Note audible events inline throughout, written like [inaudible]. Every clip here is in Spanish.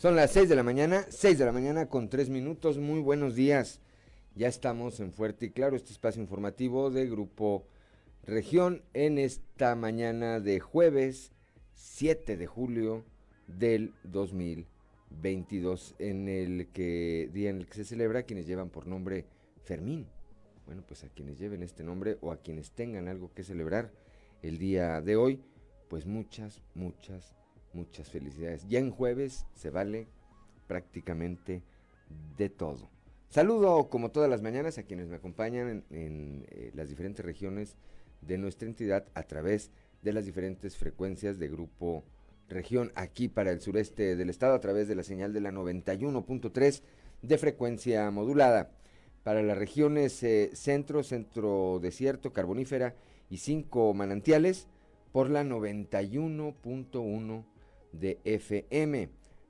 Son las 6 de la mañana, 6 de la mañana con 3 minutos. Muy buenos días. Ya estamos en Fuerte y Claro, este espacio informativo de Grupo Región en esta mañana de jueves 7 de julio del 2022, en el que día en el que se celebra quienes llevan por nombre Fermín. Bueno, pues a quienes lleven este nombre o a quienes tengan algo que celebrar el día de hoy, pues muchas, muchas, muchas felicidades. Ya en jueves se vale prácticamente de todo. Saludo como todas las mañanas a quienes me acompañan en, eh, las diferentes regiones de nuestra entidad a través de las diferentes frecuencias de grupo región aquí para el sureste del estado a través de la señal de la 91.3 de frecuencia modulada. Para las regiones eh, centro, centro desierto, carbonífera y cinco manantiales por la 91.1 de FM.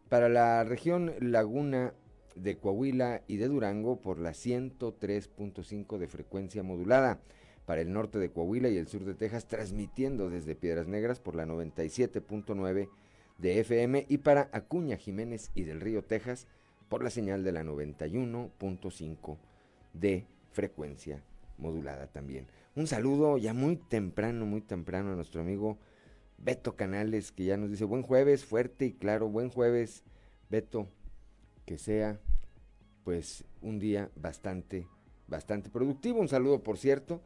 Para la región Laguna de Coahuila y de Durango por la 103.5 de frecuencia modulada. Para el norte de Coahuila y el sur de Texas transmitiendo desde Piedras Negras por la 97.9 de FM y para Acuña Jiménez y del Río Texas por la señal de la 91.5 de frecuencia modulada también. Un saludo ya muy temprano, muy temprano a nuestro amigo Beto Canales, que ya nos dice buen jueves, fuerte y claro, buen jueves, Beto, que sea pues un día bastante, bastante productivo. Un saludo, por cierto,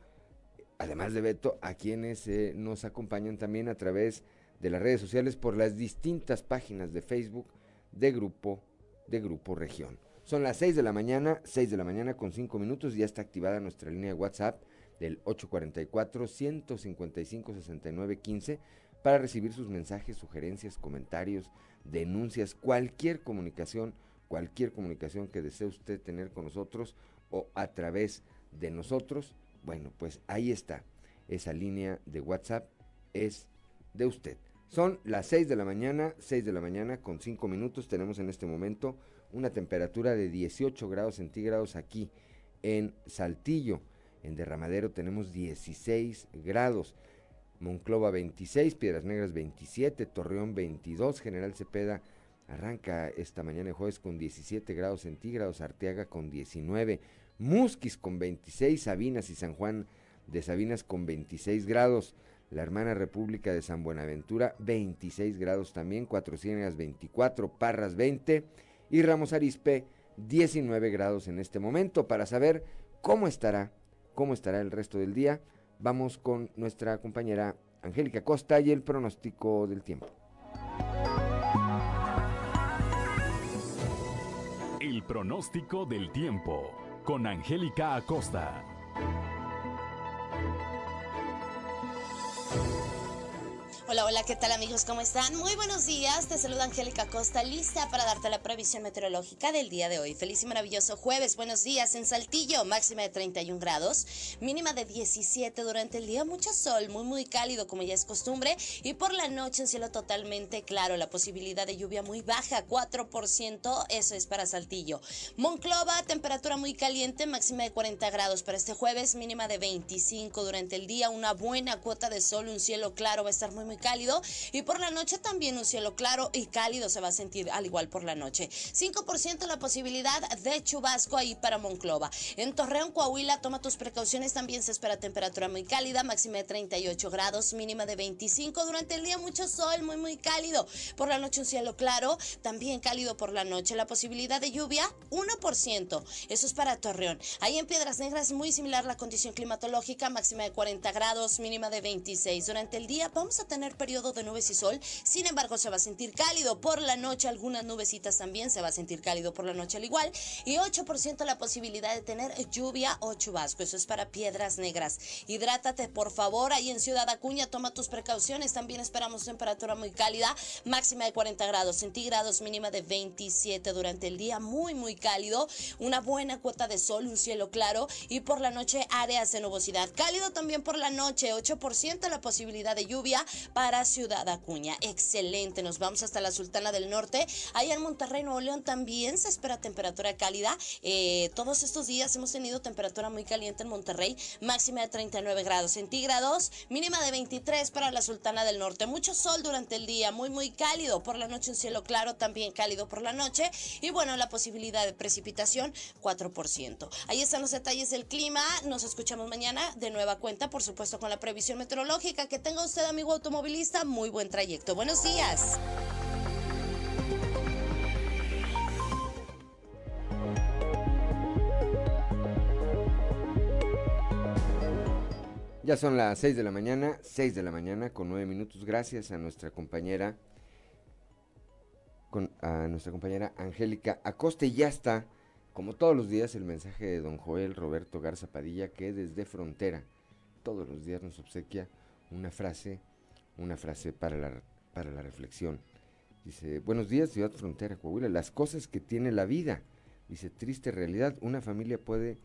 además de Beto, a quienes eh, nos acompañan también a través de las redes sociales por las distintas páginas de Facebook de Grupo, de Grupo Región. Son las 6 de la mañana, 6 de la mañana con 5 minutos, ya está activada nuestra línea de WhatsApp del 844-155-6915 para recibir sus mensajes, sugerencias, comentarios, denuncias, cualquier comunicación, cualquier comunicación que desee usted tener con nosotros o a través de nosotros. Bueno, pues ahí está. Esa línea de WhatsApp es de usted. Son las 6 de la mañana, 6 de la mañana con 5 minutos. Tenemos en este momento una temperatura de 18 grados centígrados aquí en Saltillo. En Derramadero tenemos 16 grados. Monclova 26, Piedras Negras 27, Torreón 22, General Cepeda arranca esta mañana de jueves con 17 grados centígrados, Arteaga con 19, Musquis con 26, Sabinas y San Juan de Sabinas con 26 grados, la hermana República de San Buenaventura 26 grados también, Cuatro Ciénegas 24, Parras 20 y Ramos Arispe 19 grados en este momento. Para saber cómo estará, cómo estará el resto del día, vamos con nuestra compañera Angélica Costa y el pronóstico del tiempo. El pronóstico del tiempo con Angélica Acosta. Hola, hola, ¿qué tal amigos? ¿Cómo están? Muy buenos días, te saluda Angélica Costa, lista para darte la previsión meteorológica del día de hoy. Feliz y maravilloso jueves, buenos días. En Saltillo, máxima de 31 grados, mínima de 17 durante el día, mucho sol, muy muy cálido como ya es costumbre. Y por la noche en cielo totalmente claro, la posibilidad de lluvia muy baja, 4%, eso es para Saltillo. Monclova, temperatura muy caliente, máxima de 40 grados para este jueves, mínima de 25 durante el día, una buena cuota de sol, un cielo claro, va a estar muy muy cálido y por la noche también un cielo claro y cálido se va a sentir al igual por la noche. 5% la posibilidad de chubasco ahí para Monclova. En Torreón, Coahuila, toma tus precauciones, también se espera temperatura muy cálida, máxima de 38 grados, mínima de 25. Durante el día mucho sol, muy muy cálido. Por la noche un cielo claro, también cálido por la noche. La posibilidad de lluvia, 1%. Eso es para Torreón. Ahí en Piedras Negras muy similar la condición climatológica, máxima de 40 grados, mínima de 26. Durante el día vamos a tener periodo de nubes y sol. Sin embargo, se va a sentir cálido por la noche. Algunas nubecitas también se va a sentir cálido por la noche al igual. Y 8% la posibilidad de tener lluvia o chubasco. Eso es para piedras negras. Hidrátate, por favor. Ahí en Ciudad Acuña, toma tus precauciones. También esperamos temperatura muy cálida. Máxima de 40 grados centígrados, mínima de 27 durante el día. Muy, muy cálido. Una buena cuota de sol, un cielo claro. Y por la noche, áreas de nubosidad. Cálido también por la noche. 8% la posibilidad de lluvia para Ciudad Acuña. Excelente. Nos vamos hasta la Sultana del Norte. Ahí en Monterrey, Nuevo León, también se espera temperatura cálida. Eh, todos estos días hemos tenido temperatura muy caliente en Monterrey. Máxima de 39 grados centígrados. Mínima de 23 para la Sultana del Norte. Mucho sol durante el día. Muy, muy cálido. Por la noche un cielo claro. También cálido por la noche. Y bueno, la posibilidad de precipitación 4%. Ahí están los detalles del clima. Nos escuchamos mañana de nueva cuenta, por supuesto, con la previsión meteorológica. Que tenga usted, amigo muy buen trayecto. Buenos días. Ya son las 6 de la mañana, 6 de la mañana con 9 minutos. Gracias a nuestra compañera, a nuestra compañera Angélica Acosta. Y ya está, como todos los días, el mensaje de don Joel Roberto Garza Padilla, que desde Frontera, todos los días nos obsequia una frase una frase para la, para la reflexión. Dice, buenos días, Ciudad Frontera, Coahuila. Las cosas que tiene la vida. Dice, triste realidad, una familia puede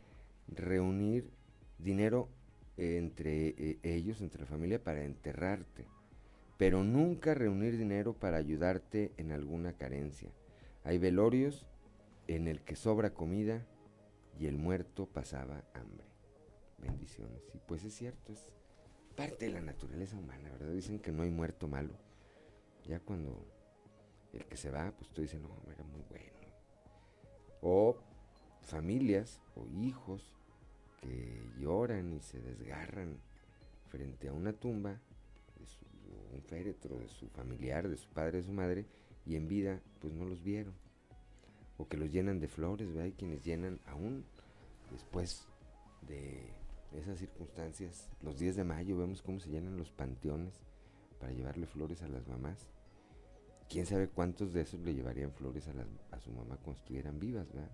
reunir dinero entre eh, ellos, entre la familia, para enterrarte, pero nunca reunir dinero para ayudarte en alguna carencia. Hay velorios en el que sobra comida y el muerto pasaba hambre. Bendiciones. Y pues es cierto, es parte de la naturaleza humana, ¿verdad? Dicen que no hay muerto malo. Ya cuando el que se va, pues tú dices, no, era muy bueno. O familias o hijos que lloran y se desgarran frente a una tumba, un féretro de su familiar, de su padre, de su madre, y en vida pues no los vieron. O que los llenan de flores, ¿verdad? Hay quienes llenan aún después de esas circunstancias, los 10 de mayo vemos cómo se llenan los panteones para llevarle flores a las mamás. Quién sabe cuántos de esos le llevarían flores a, a su mamá cuando estuvieran vivas, ¿verdad?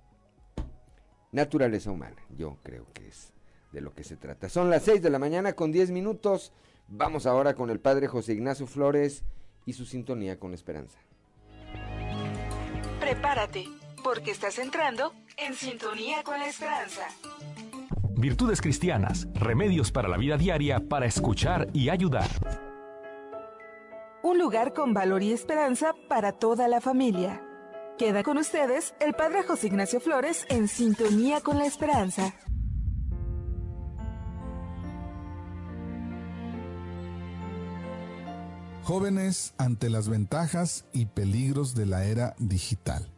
Naturaleza humana, yo creo que es de lo que se trata. Son las 6 de la mañana con 10 minutos. Vamos ahora con el padre José Ignacio Flores y su sintonía con esperanza. Prepárate, porque estás entrando en sintonía con la esperanza. Virtudes cristianas, remedios para la vida diaria para escuchar y ayudar. Un lugar con valor y esperanza para toda la familia. Queda con ustedes el Padre José Ignacio Flores en sintonía con la esperanza. Jóvenes ante las ventajas y peligros de la era digital.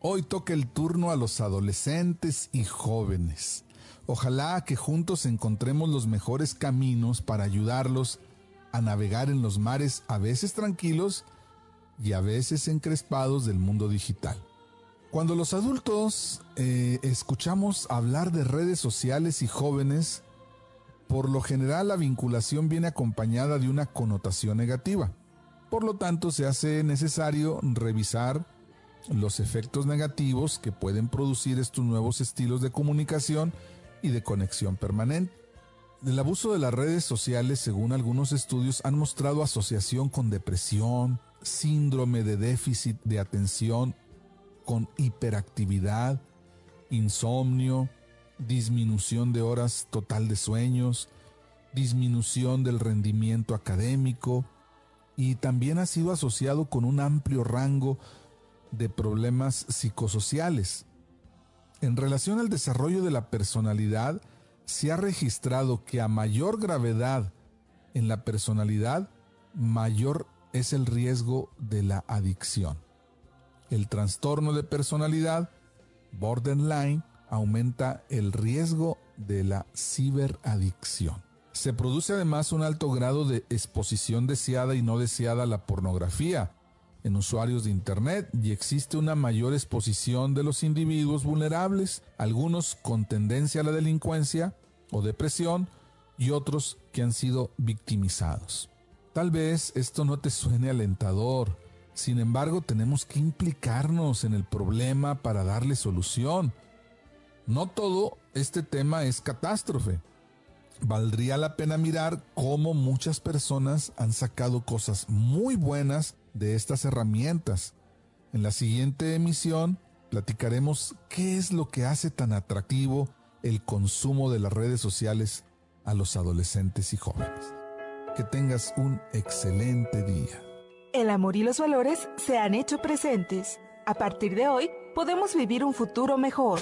Hoy toca el turno a los adolescentes y jóvenes Ojalá que juntos encontremos los mejores caminos para ayudarlos a navegar en los mares a veces tranquilos y a veces encrespados del mundo digital. Cuando los adultos eh, escuchamos hablar de redes sociales y jóvenes, por lo general la vinculación viene acompañada de una connotación negativa. Por lo tanto, se hace necesario revisar los efectos negativos que pueden producir estos nuevos estilos de comunicación y de conexión permanente. El abuso de las redes sociales, según algunos estudios, han mostrado asociación con depresión, síndrome de déficit de atención, con hiperactividad, insomnio, disminución de horas total de sueños, disminución del rendimiento académico y también ha sido asociado con un amplio rango de problemas psicosociales. En relación al desarrollo de la personalidad, se ha registrado que a mayor gravedad en la personalidad, mayor es el riesgo de la adicción. El trastorno de personalidad, borderline, aumenta el riesgo de la ciberadicción. Se produce además un alto grado de exposición deseada y no deseada a la pornografía, en usuarios de Internet y existe una mayor exposición de los individuos vulnerables, algunos con tendencia a la delincuencia o depresión y otros que han sido victimizados. Tal vez esto no te suene alentador, sin embargo tenemos que implicarnos en el problema para darle solución. No todo este tema es catástrofe. Valdría la pena mirar cómo muchas personas han sacado cosas muy buenas de estas herramientas. En la siguiente emisión platicaremos qué es lo que hace tan atractivo el consumo de las redes sociales a los adolescentes y jóvenes. Que tengas un excelente día. El amor y los valores se han hecho presentes. A partir de hoy, podemos vivir un futuro mejor.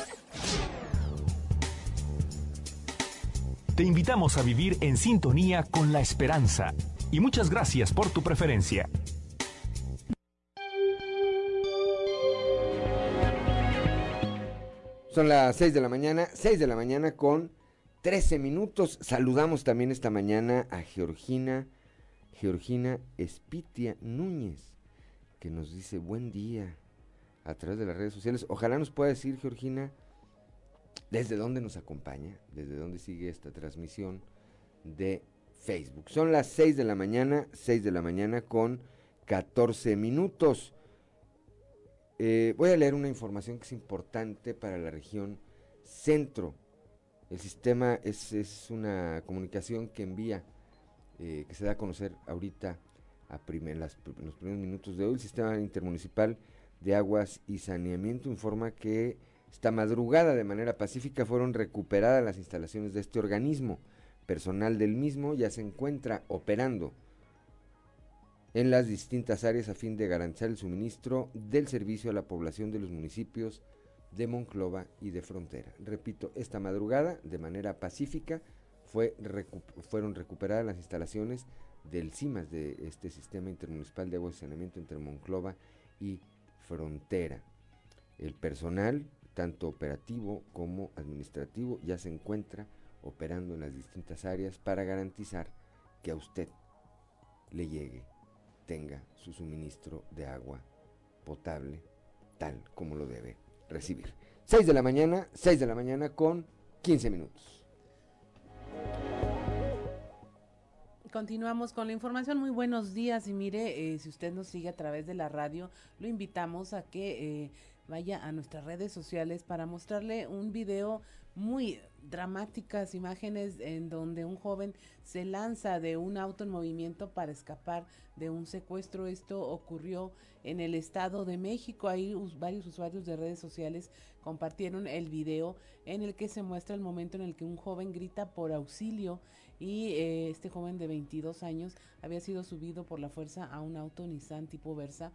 Te invitamos a vivir en sintonía con la esperanza y muchas gracias por tu preferencia. Son las 6 de la mañana, 6 de la mañana con 13 minutos. Saludamos también esta mañana a Georgina, Georgina Espitia Núñez, que nos dice buen día a través de las redes sociales. Ojalá nos pueda decir, Georgina, desde dónde nos acompaña, desde dónde sigue esta transmisión de Facebook. Son las 6 de la mañana, 6 de la mañana con 14 minutos. Eh, voy a leer una información que es importante para la región centro. El sistema es, es una comunicación que envía, eh, que se da a conocer ahorita a en los primeros minutos de hoy. El sistema intermunicipal de aguas y saneamiento informa que esta madrugada de manera pacífica fueron recuperadas las instalaciones de este organismo. Personal del mismo ya se encuentra operando en las distintas áreas a fin de garantizar el suministro del servicio a la población de los municipios de Monclova y de Frontera. Repito, esta madrugada, de manera pacífica, fue fueron recuperadas las instalaciones del CIMAS de este sistema intermunicipal de agua y saneamiento entre Monclova y Frontera. El personal, tanto operativo como administrativo, ya se encuentra operando en las distintas áreas para garantizar que a usted le llegue tenga su suministro de agua potable tal como lo debe recibir. 6 de la mañana, 6 de la mañana con 15 minutos. Continuamos con la información. Muy buenos días y mire, eh, si usted nos sigue a través de la radio, lo invitamos a que eh, vaya a nuestras redes sociales para mostrarle un video muy dramáticas imágenes en donde un joven se lanza de un auto en movimiento para escapar de un secuestro. Esto ocurrió en el Estado de México. Ahí varios usuarios de redes sociales compartieron el video en el que se muestra el momento en el que un joven grita por auxilio y eh, este joven de 22 años había sido subido por la fuerza a un auto Nissan tipo Versa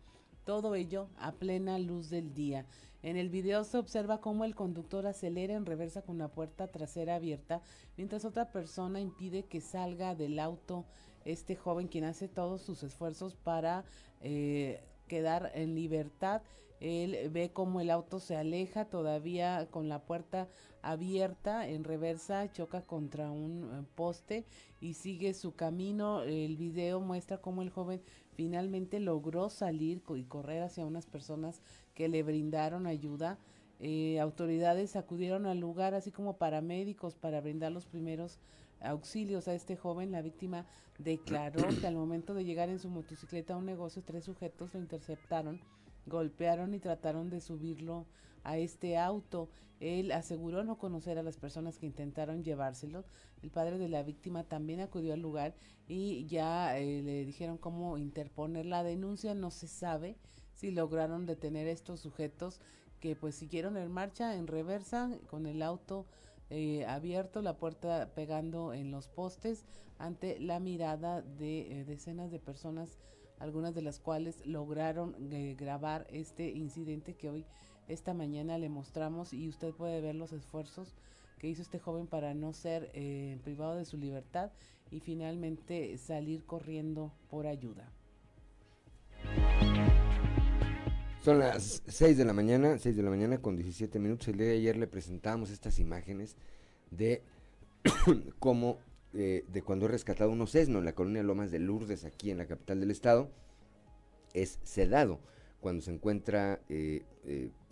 todo ello a plena luz del día. En el video se observa cómo el conductor acelera en reversa con la puerta trasera abierta, mientras otra persona impide que salga del auto este joven quien hace todos sus esfuerzos para eh, quedar en libertad. Él ve cómo el auto se aleja todavía con la puerta abierta en reversa, choca contra un eh, poste y sigue su camino. El video muestra cómo el joven finalmente logró salir y correr hacia unas personas que le brindaron ayuda. Eh, autoridades acudieron al lugar, así como paramédicos, para brindar los primeros auxilios a este joven. La víctima declaró que al momento de llegar en su motocicleta a un negocio, tres sujetos lo interceptaron, golpearon y trataron de subirlo a este auto. Él aseguró no conocer a las personas que intentaron llevárselo. El padre de la víctima también acudió al lugar y ya eh, le dijeron cómo interponer la denuncia. No se sabe si lograron detener estos sujetos que pues siguieron en marcha en reversa con el auto eh, abierto, la puerta pegando en los postes ante la mirada de eh, decenas de personas, algunas de las cuales lograron grabar este incidente que hoy esta mañana le mostramos y usted puede ver los esfuerzos que hizo este joven para no ser eh, privado de su libertad y finalmente salir corriendo por ayuda. Son las 6 de la mañana, 6 de la mañana con 17 minutos. El día de ayer le presentamos estas imágenes de [coughs] cómo, eh, de cuando he rescatado unos en la colonia Lomas de Lourdes, aquí en la capital del estado, es sedado cuando se encuentra eh,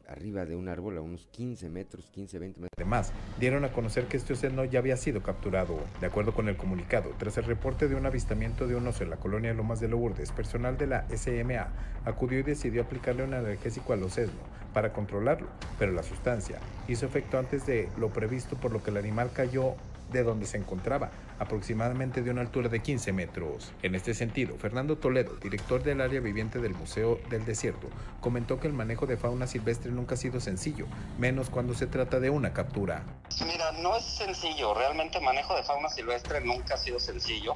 arriba de un árbol a unos 15 metros, 15, 20 metros. Además, dieron a conocer que este oceno ya había sido capturado. De acuerdo con el comunicado, tras el reporte de un avistamiento de un oso en la colonia Lomas de Lourdes, personal de la SMA acudió y decidió aplicarle un analgésico al ocesno para controlarlo, pero la sustancia hizo efecto antes de lo previsto por lo que el animal cayó de donde se encontraba, aproximadamente de una altura de 15 metros. En este sentido, Fernando Toledo, director del área viviente del Museo del Desierto, comentó que el manejo de fauna silvestre nunca ha sido sencillo, menos cuando se trata de una captura. Mira, no es sencillo, realmente el manejo de fauna silvestre nunca ha sido sencillo.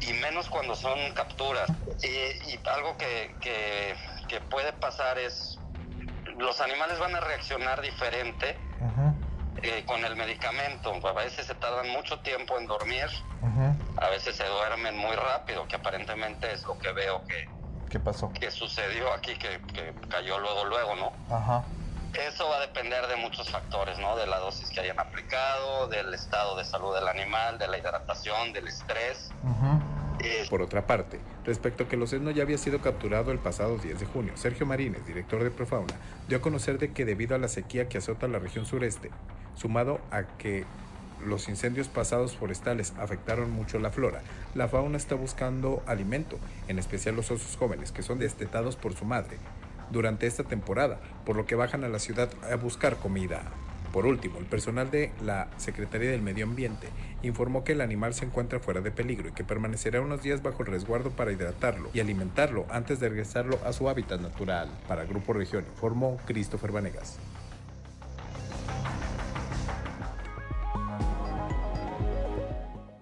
Y menos cuando son capturas. Y, algo que, que, puede pasar es, los animales van a reaccionar diferente eh, con el medicamento. A veces se tardan mucho tiempo en dormir, a veces se duermen muy rápido, que aparentemente es lo que veo que, ¿Qué pasó? que sucedió aquí, que, que cayó luego, luego, ¿no? Ajá. Eso va a depender de muchos factores, ¿no? De la dosis que hayan aplicado, del estado de salud del animal, de la hidratación, del estrés. Por otra parte, respecto a que el oceno ya había sido capturado el pasado 10 de junio, Sergio Marínez, director de Profauna, dio a conocer de que debido a la sequía que azota la región sureste, sumado a que los incendios pasados forestales afectaron mucho la flora, la fauna está buscando alimento, en especial los osos jóvenes que son destetados por su madre durante esta temporada, por lo que bajan a la ciudad a buscar comida. Por último, el personal de la Secretaría del Medio Ambiente informó que el animal se encuentra fuera de peligro y que permanecerá unos días bajo el resguardo para hidratarlo y alimentarlo antes de regresarlo a su hábitat natural. Para Grupo Región informó Christopher Vanegas.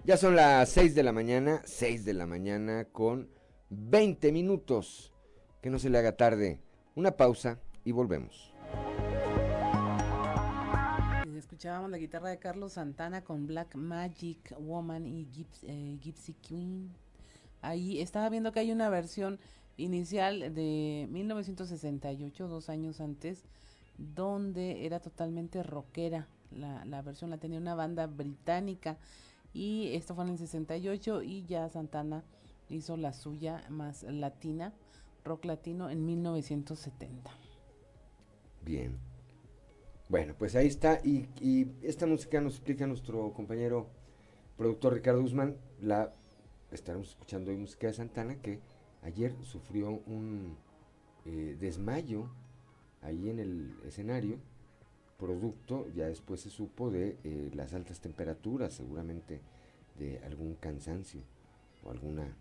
Ya son las 6 de la mañana, 6 de la mañana con 20 minutos. Que no se le haga tarde. Una pausa y volvemos. Escuchábamos la guitarra de Carlos Santana con Black Magic Woman y eh, Gypsy Queen. Ahí estaba viendo que hay una versión inicial de 1968, dos años antes, donde era totalmente rockera. La, la versión la tenía una banda británica y esto fue en el 68 y ya Santana hizo la suya más latina, rock latino en 1970. Bien. Bueno, pues ahí está. Y, esta música nos explica nuestro compañero productor Ricardo Guzmán. La estaremos escuchando hoy música de Santana que ayer sufrió un eh, desmayo ahí en el escenario, producto, ya después se supo, de eh, las altas temperaturas, seguramente de algún cansancio o alguna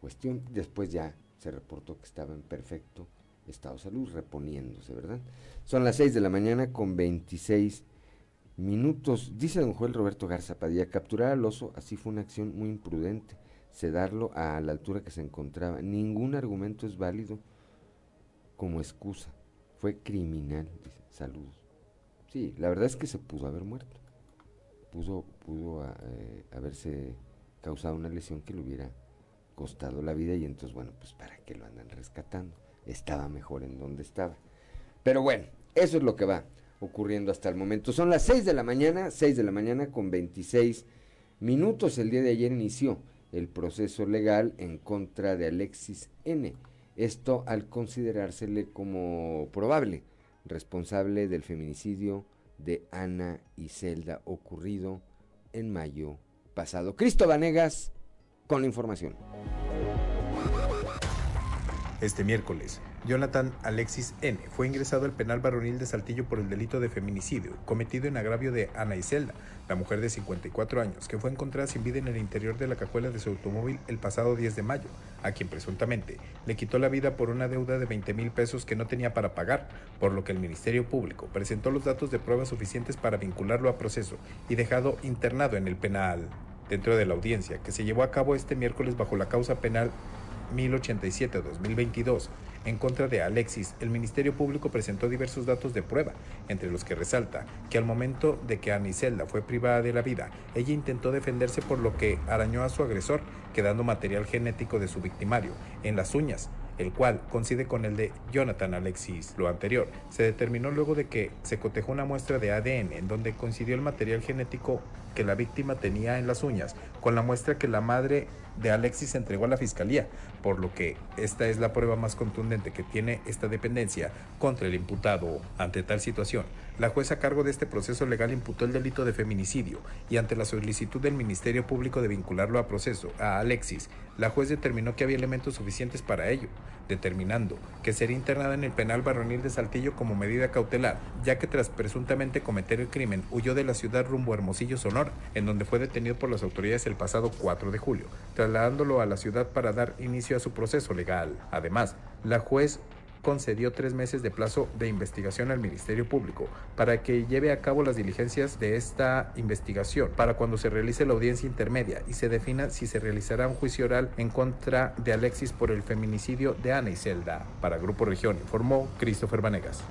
cuestión. Después ya se reportó que estaba en perfecto estado de salud, reponiéndose, ¿verdad? Son las 6 de la mañana con 26 minutos. Dice don Joel Roberto Garza Padilla, capturar al oso, así fue una acción muy imprudente, sedarlo a la altura que se encontraba. Ningún argumento es válido como excusa. Fue criminal, dice. Saludos. Sí, la verdad es que se pudo haber muerto. Pudo, pudo eh, haberse causado una lesión que le hubiera costado la vida y entonces, bueno, pues para qué lo andan rescatando estaba mejor en donde estaba. Pero bueno, eso es lo que va ocurriendo hasta el momento. Son las 6 de la mañana, 6 de la mañana con 26 minutos. El día de ayer inició el proceso legal en contra de Alexis N. Esto al considerársele como probable responsable del feminicidio de Ana y Zelda ocurrido en mayo pasado. Cristo Vanegas con la información. Este miércoles, Jonathan Alexis N. fue ingresado al penal varonil de Saltillo por el delito de feminicidio cometido en agravio de Ana Iselda, la mujer de 54 años, que fue encontrada sin vida en el interior de la cajuela de su automóvil el pasado 10 de mayo, a quien presuntamente le quitó la vida por una deuda de 20 mil pesos que no tenía para pagar, por lo que el Ministerio Público presentó los datos de pruebas suficientes para vincularlo a proceso y dejado internado en el penal. Dentro de la audiencia, que se llevó a cabo este miércoles bajo la causa penal 1087-2022 en contra de Alexis, el Ministerio Público presentó diversos datos de prueba, entre los que resalta que al momento de que Aniselda fue privada de la vida, ella intentó defenderse por lo que arañó a su agresor, quedando material genético de su victimario en las uñas, el cual coincide con el de Jonathan Alexis. Lo anterior se determinó luego de que se cotejó una muestra de ADN en donde coincidió el material genético que la víctima tenía en las uñas con la muestra que la madre de Alexis se entregó a la fiscalía, por lo que esta es la prueba más contundente que tiene esta dependencia contra el imputado. Ante tal situación, la jueza a cargo de este proceso legal imputó el delito de feminicidio y ante la solicitud del Ministerio Público de vincularlo a proceso a Alexis, la juez determinó que había elementos suficientes para ello, determinando que sería internada en el penal varonil de Saltillo como medida cautelar, ya que tras presuntamente cometer el crimen huyó de la ciudad rumbo a Hermosillo, Sonora, en donde fue detenido por las autoridades el pasado 4 de julio, trasladándolo a la ciudad para dar inicio a su proceso legal. Además, la juez concedió tres meses de plazo de investigación al Ministerio Público para que lleve a cabo las diligencias de esta investigación para cuando se realice la audiencia intermedia y se defina si se realizará un juicio oral en contra de Alexis por el feminicidio de Ana Iselda. Para Grupo Región informó Christopher Vanegas.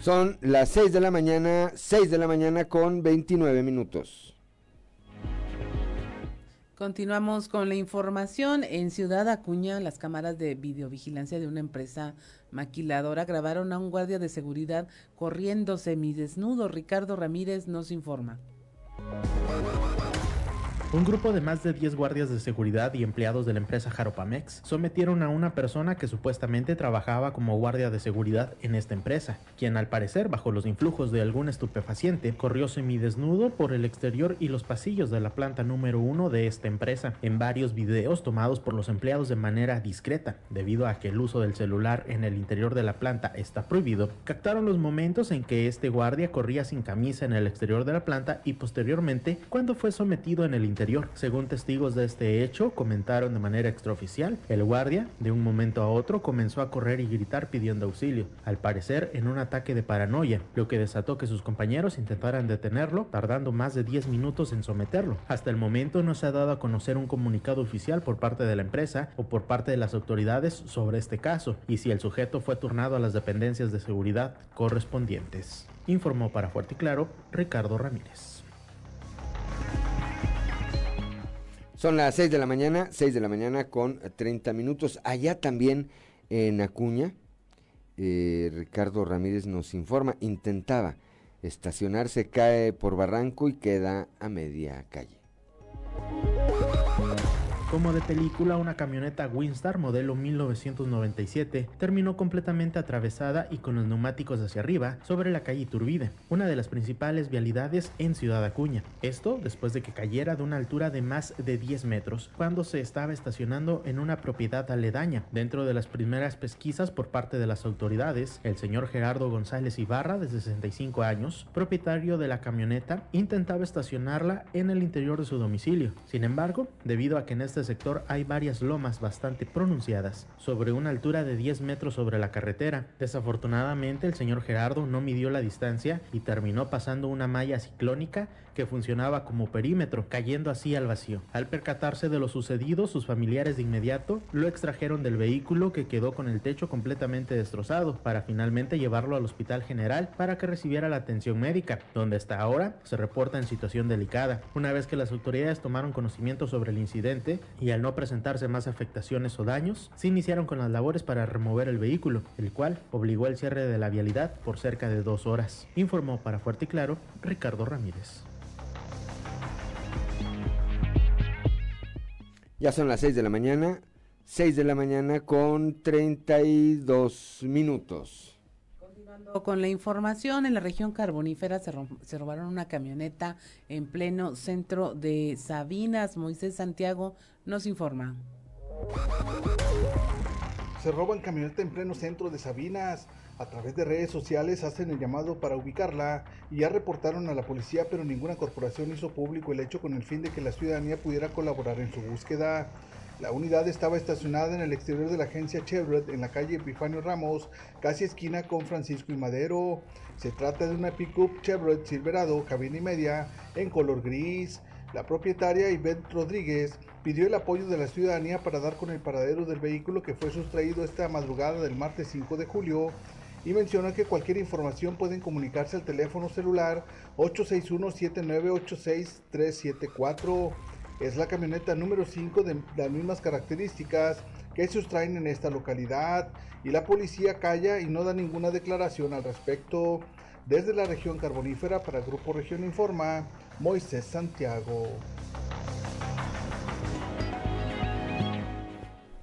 Son las 6 de la mañana, 6 de la mañana con 29 minutos. Continuamos con la información. En Ciudad Acuña, las cámaras de videovigilancia de una empresa maquiladora grabaron a un guardia de seguridad corriendo semidesnudo. Ricardo Ramírez nos informa. Un grupo de más de 10 guardias de seguridad y empleados de la empresa Jaropamex sometieron a una persona que supuestamente trabajaba como guardia de seguridad en esta empresa, quien al parecer bajo los influjos de algún estupefaciente corrió semidesnudo por el exterior y los pasillos de la planta número uno de esta empresa. En varios videos tomados por los empleados de manera discreta, debido a que el uso del celular en el interior de la planta está prohibido, captaron los momentos en que este guardia corría sin camisa en el exterior de la planta y posteriormente cuando fue sometido en el interior según testigos de este hecho, comentaron de manera extraoficial, el guardia, de un momento a otro, comenzó a correr y gritar pidiendo auxilio, al parecer en un ataque de paranoia, lo que desató que sus compañeros intentaran detenerlo, tardando más de 10 minutos en someterlo. Hasta el momento no se ha dado a conocer un comunicado oficial por parte de la empresa o por parte de las autoridades sobre este caso, y si el sujeto fue turnado a las dependencias de seguridad correspondientes. Informó para Fuerte y Claro Ricardo Ramírez. Son las 6 de la mañana, 6 de la mañana con 30 minutos. Allá también en Acuña, eh, Ricardo Ramírez nos informa, intentaba estacionarse, cae por barranco y queda a media calle. Como de película, una camioneta Winstar modelo 1997 terminó completamente atravesada y con los neumáticos hacia arriba sobre la calle Iturbide, una de las principales vialidades en Ciudad Acuña. Esto después de que cayera de una altura de más de 10 metros cuando se estaba estacionando en una propiedad aledaña. Dentro de las primeras pesquisas por parte de las autoridades, el señor Gerardo González Ibarra, de 65 años, propietario de la camioneta, intentaba estacionarla en el interior de su domicilio. Sin embargo, debido a que en este este sector hay varias lomas bastante pronunciadas, sobre una altura de 10 metros sobre la carretera. Desafortunadamente el señor Gerardo no midió la distancia y terminó pasando una malla ciclónica que funcionaba como perímetro, cayendo así al vacío. Al percatarse de lo sucedido, sus familiares de inmediato lo extrajeron del vehículo que quedó con el techo completamente destrozado, para finalmente llevarlo al hospital general para que recibiera la atención médica, donde hasta ahora se reporta en situación delicada. Una vez que las autoridades tomaron conocimiento sobre el incidente y al no presentarse más afectaciones o daños, se iniciaron con las labores para remover el vehículo, el cual obligó el cierre de la vialidad por cerca de dos horas, informó para Fuerte y Claro Ricardo Ramírez. Ya son las 6 de la mañana, 6 de la mañana con 32 minutos. Con la información, en la región carbonífera se, se, robaron una camioneta en pleno centro de Sabinas. Moisés Santiago nos informa. Se roban camioneta en pleno centro de Sabinas. A través de redes sociales hacen el llamado para ubicarla y ya reportaron a la policía, pero ninguna corporación hizo público el hecho con el fin de que la ciudadanía pudiera colaborar en su búsqueda. La unidad estaba estacionada en el exterior de la agencia Chevrolet en la calle Epifanio Ramos, casi esquina con Francisco y Madero. Se trata de una pickup Chevrolet Silverado, cabina y media, en color gris. La propietaria Ivette Rodríguez pidió el apoyo de la ciudadanía para dar con el paradero del vehículo que fue sustraído esta madrugada del martes 5 de julio y menciona que cualquier información pueden comunicarse al teléfono celular 861-7986-374. Es la camioneta número 5 de las mismas características que se sustraen en esta localidad y la policía calla y no da ninguna declaración al respecto. Desde la región carbonífera para el Grupo Región Informa, Moisés Santiago.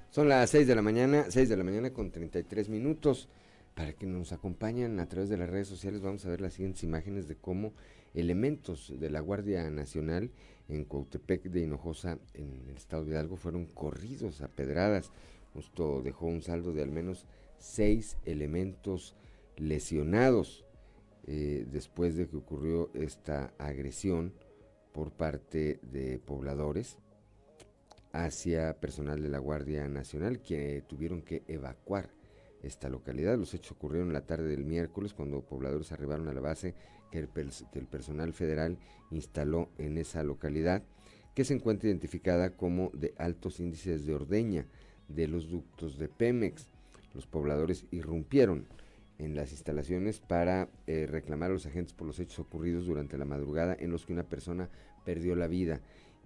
Son las 6 de la mañana, 6 de la mañana con 33 minutos. Para que nos acompañen a través de las redes sociales vamos a ver las siguientes imágenes de cómo elementos de la Guardia Nacional en Cuautepec de Hinojosa, en el estado de Hidalgo, fueron corridos a pedradas. Esto dejó un saldo de al menos seis elementos lesionados eh, después de que ocurrió esta agresión por parte de pobladores hacia personal de la Guardia Nacional que tuvieron que evacuar esta localidad. Los hechos ocurrieron la tarde del miércoles cuando pobladores arribaron a la base que el, personal federal instaló en esa localidad, que se encuentra identificada como de altos índices de ordeña de los ductos de Pemex. Los pobladores irrumpieron en las instalaciones para eh, reclamar a los agentes por los hechos ocurridos durante la madrugada en los que una persona perdió la vida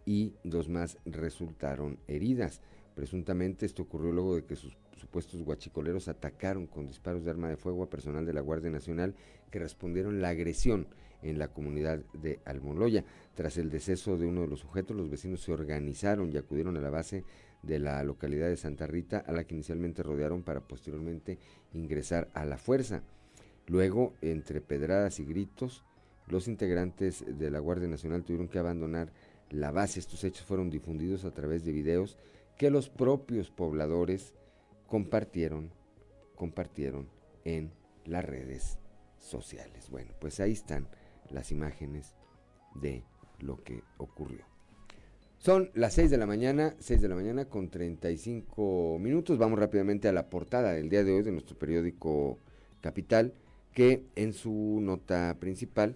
y dos más resultaron heridas. Presuntamente esto ocurrió luego de que sus supuestos guachicoleros atacaron con disparos de arma de fuego a personal de la Guardia Nacional que respondieron la agresión en la comunidad de Almoloya. Tras el deceso de uno de los sujetos, los vecinos se organizaron y acudieron a la base de la localidad de Santa Rita, a la que inicialmente rodearon para posteriormente ingresar a la fuerza. Luego, entre pedradas y gritos, los integrantes de la Guardia Nacional tuvieron que abandonar la base. Estos hechos fueron difundidos a través de videos que los propios pobladores compartieron, compartieron en las redes sociales. Bueno, pues ahí están las imágenes de lo que ocurrió. Son las 6 de la mañana, 6 de la mañana con 35 minutos. Vamos rápidamente a la portada del día de hoy de nuestro periódico Capital, que en su nota principal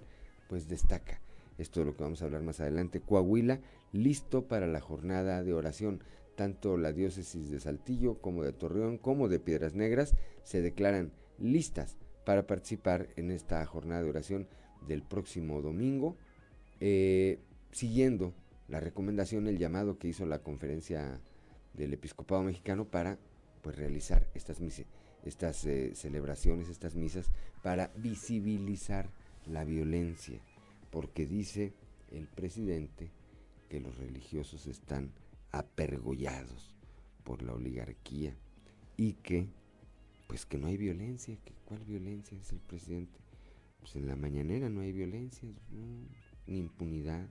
pues destaca esto de lo que vamos a hablar más adelante. Coahuila, listo para la jornada de oración. Tanto la diócesis de Saltillo como de Torreón como de Piedras Negras se declaran listas para participar en esta jornada de oración del próximo domingo, eh, siguiendo la recomendación, el llamado que hizo la conferencia del episcopado mexicano para pues realizar estas estas eh, celebraciones, estas misas para visibilizar la violencia porque dice el presidente que los religiosos están apergollados por la oligarquía y que pues que no hay violencia, que cuál violencia es el presidente. Pues en la mañanera no hay violencia, ni impunidad.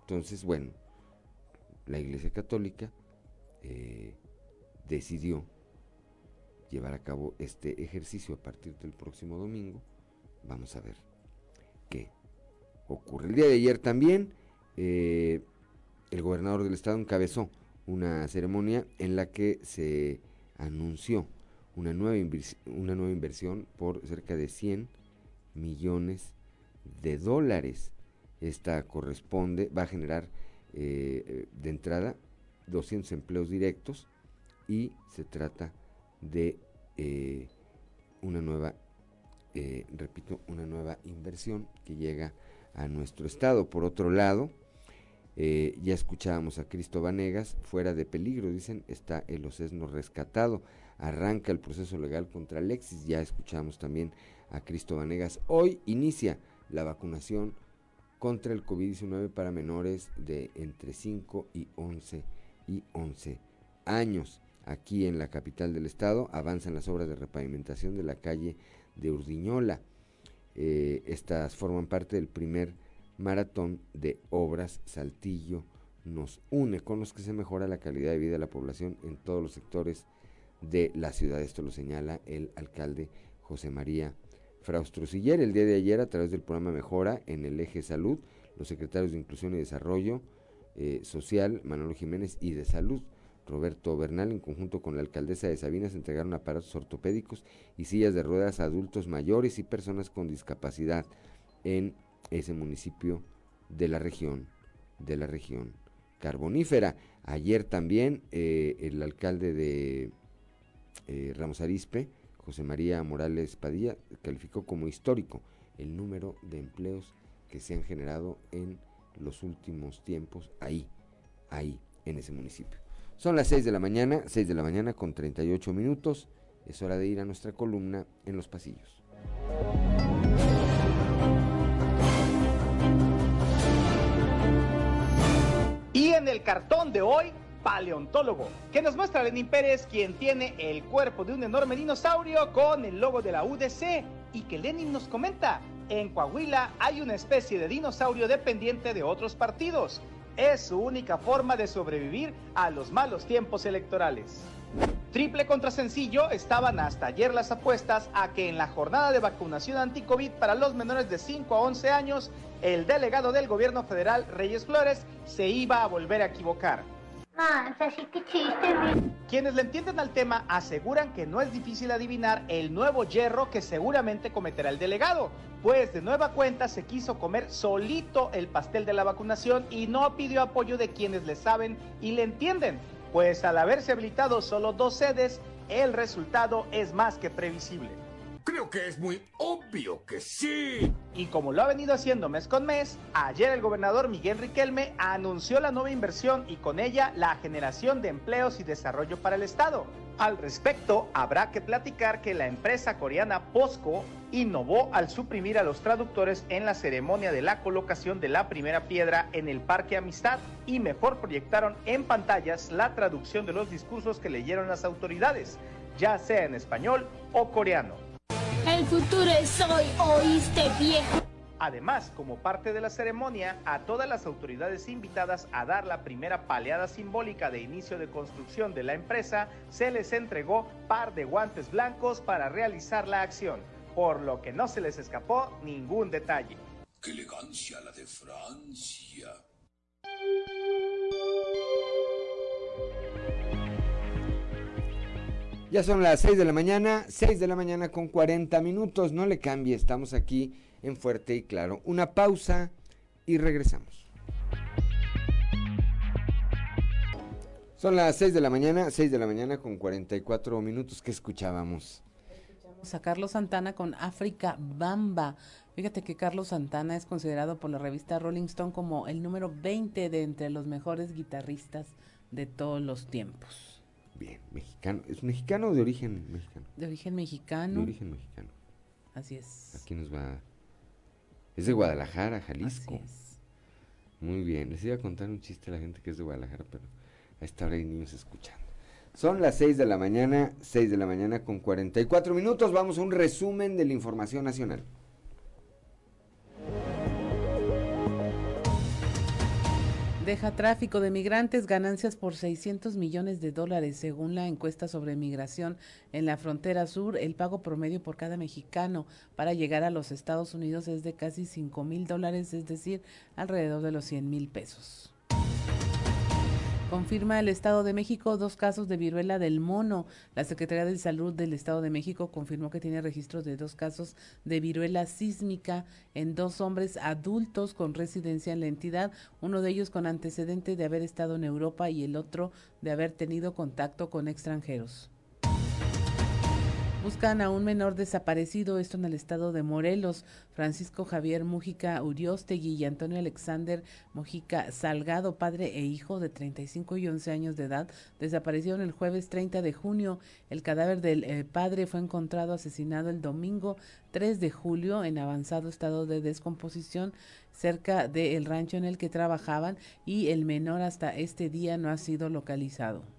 Entonces, bueno, la Iglesia Católica eh, decidió llevar a cabo este ejercicio a partir del próximo domingo. Vamos a ver qué ocurre. El día de ayer también eh, el gobernador del estado encabezó una ceremonia en la que se anunció una nueva, una nueva inversión por cerca de 100 millones de dólares. Esta corresponde, va a generar eh, de entrada 200 empleos directos y se trata de eh, una nueva eh, repito, una nueva inversión que llega a nuestro estado. Por otro lado, eh, ya escuchábamos a Cristo Vanegas, fuera de peligro, dicen, está el ocesno rescatado, arranca el proceso legal contra Alexis, ya escuchamos también a Cristo Vanegas. Hoy inicia la vacunación contra el COVID-19 para menores de entre 5 y 11 y 11 años. Aquí en la capital del estado avanzan las obras de repavimentación de la calle de Urdiñola. Eh, estas forman parte del primer maratón de obras Saltillo nos une, con los que se mejora la calidad de vida de la población en todos los sectores de la ciudad. Esto lo señala el alcalde José María Fraustrosiller. El día de ayer, a través del programa Mejora en el eje salud, los secretarios de Inclusión y Desarrollo eh, Social, Manolo Jiménez, y de Salud, Roberto Bernal, en conjunto con la alcaldesa de Sabinas, entregaron aparatos ortopédicos y sillas de ruedas a adultos mayores y personas con discapacidad en ese municipio de la región, de la región carbonífera. Ayer también eh, el alcalde de eh, Ramos Arispe, José María Morales Padilla, calificó como histórico el número de empleos que se han generado en los últimos tiempos ahí, ahí, en ese municipio. Son las 6 de la mañana, 6 de la mañana con 38 minutos. Es hora de ir a nuestra columna en los pasillos. El cartón de hoy, paleontólogo, que nos muestra Lenin Pérez, quien tiene el cuerpo de un enorme dinosaurio con el logo de la UDC, y que Lenin nos comenta, en Coahuila hay una especie de dinosaurio dependiente de otros partidos. Es su única forma de sobrevivir a los malos tiempos electorales. Triple contra sencillo estaban hasta ayer las apuestas a que en la jornada de vacunación anti-COVID para los menores de 5 a 11 años, el delegado del gobierno federal, Reyes Flores, se iba a volver a equivocar. Quienes le entienden al tema aseguran que no es difícil adivinar el nuevo hierro que seguramente cometerá el delegado, pues de nueva cuenta se quiso comer solito el pastel de la vacunación y no pidió apoyo de quienes le saben y le entienden, pues al haberse habilitado solo dos sedes, el resultado es más que previsible. Creo que es muy obvio que sí. Y como lo ha venido haciendo mes con mes, ayer el gobernador Miguel Riquelme anunció la nueva inversión y con ella la generación de empleos y desarrollo para el Estado. Al respecto, habrá que platicar que la empresa coreana POSCO innovó al suprimir a los traductores en la ceremonia de la colocación de la primera piedra en el Parque Amistad y mejor proyectaron en pantallas la traducción de los discursos que leyeron las autoridades, ya sea en español o coreano. El futuro es hoy, ¿oíste viejo? Además, como parte de la ceremonia, a todas las autoridades invitadas a dar la primera paleada simbólica de inicio de construcción de la empresa, se les entregó par de guantes blancos para realizar la acción, por lo que no se les escapó ningún detalle. ¡Qué elegancia la de Francia! Ya son las 6 de la mañana, 6 de la mañana con 40 minutos. No le cambie, estamos aquí en Fuerte y Claro. Una pausa y regresamos. Son las 6 de la mañana, 6 de la mañana con 44 minutos que escuchábamos. Escuchamos a Carlos Santana con África Bamba. Fíjate que Carlos Santana es considerado por la revista Rolling Stone como el número 20 de entre los mejores guitarristas de todos los tiempos. Bien, mexicano. ¿Es mexicano o de origen mexicano? De origen mexicano. De origen mexicano. Así es. Aquí nos va. Es de Guadalajara, Jalisco. Así es. Muy bien. Les iba a contar un chiste a la gente que es de Guadalajara, pero a esta hora hay niños escuchando. Son las 6 de la mañana, 6 de la mañana con 44 minutos. Vamos a un resumen de la información nacional. Deja tráfico de migrantes ganancias por 600 millones de dólares. Según la encuesta sobre migración en la frontera sur, el pago promedio por cada mexicano para llegar a los Estados Unidos es de casi 5 mil dólares, es decir, alrededor de los 100 mil pesos. Confirma el Estado de México dos casos de viruela del mono. La Secretaría de Salud del Estado de México confirmó que tiene registros de dos casos de viruela sísmica en dos hombres adultos con residencia en la entidad, uno de ellos con antecedente de haber estado en Europa y el otro de haber tenido contacto con extranjeros. Buscan a un menor desaparecido, esto en el estado de Morelos. Francisco Javier Mujica Uriostegui y Antonio Alexander Mujica Salgado, padre e hijo de 35 y 11 años de edad, desaparecieron el jueves 30 de junio. El cadáver del eh, padre fue encontrado asesinado el domingo 3 de julio en avanzado estado de descomposición cerca del rancho en el que trabajaban y el menor hasta este día no ha sido localizado.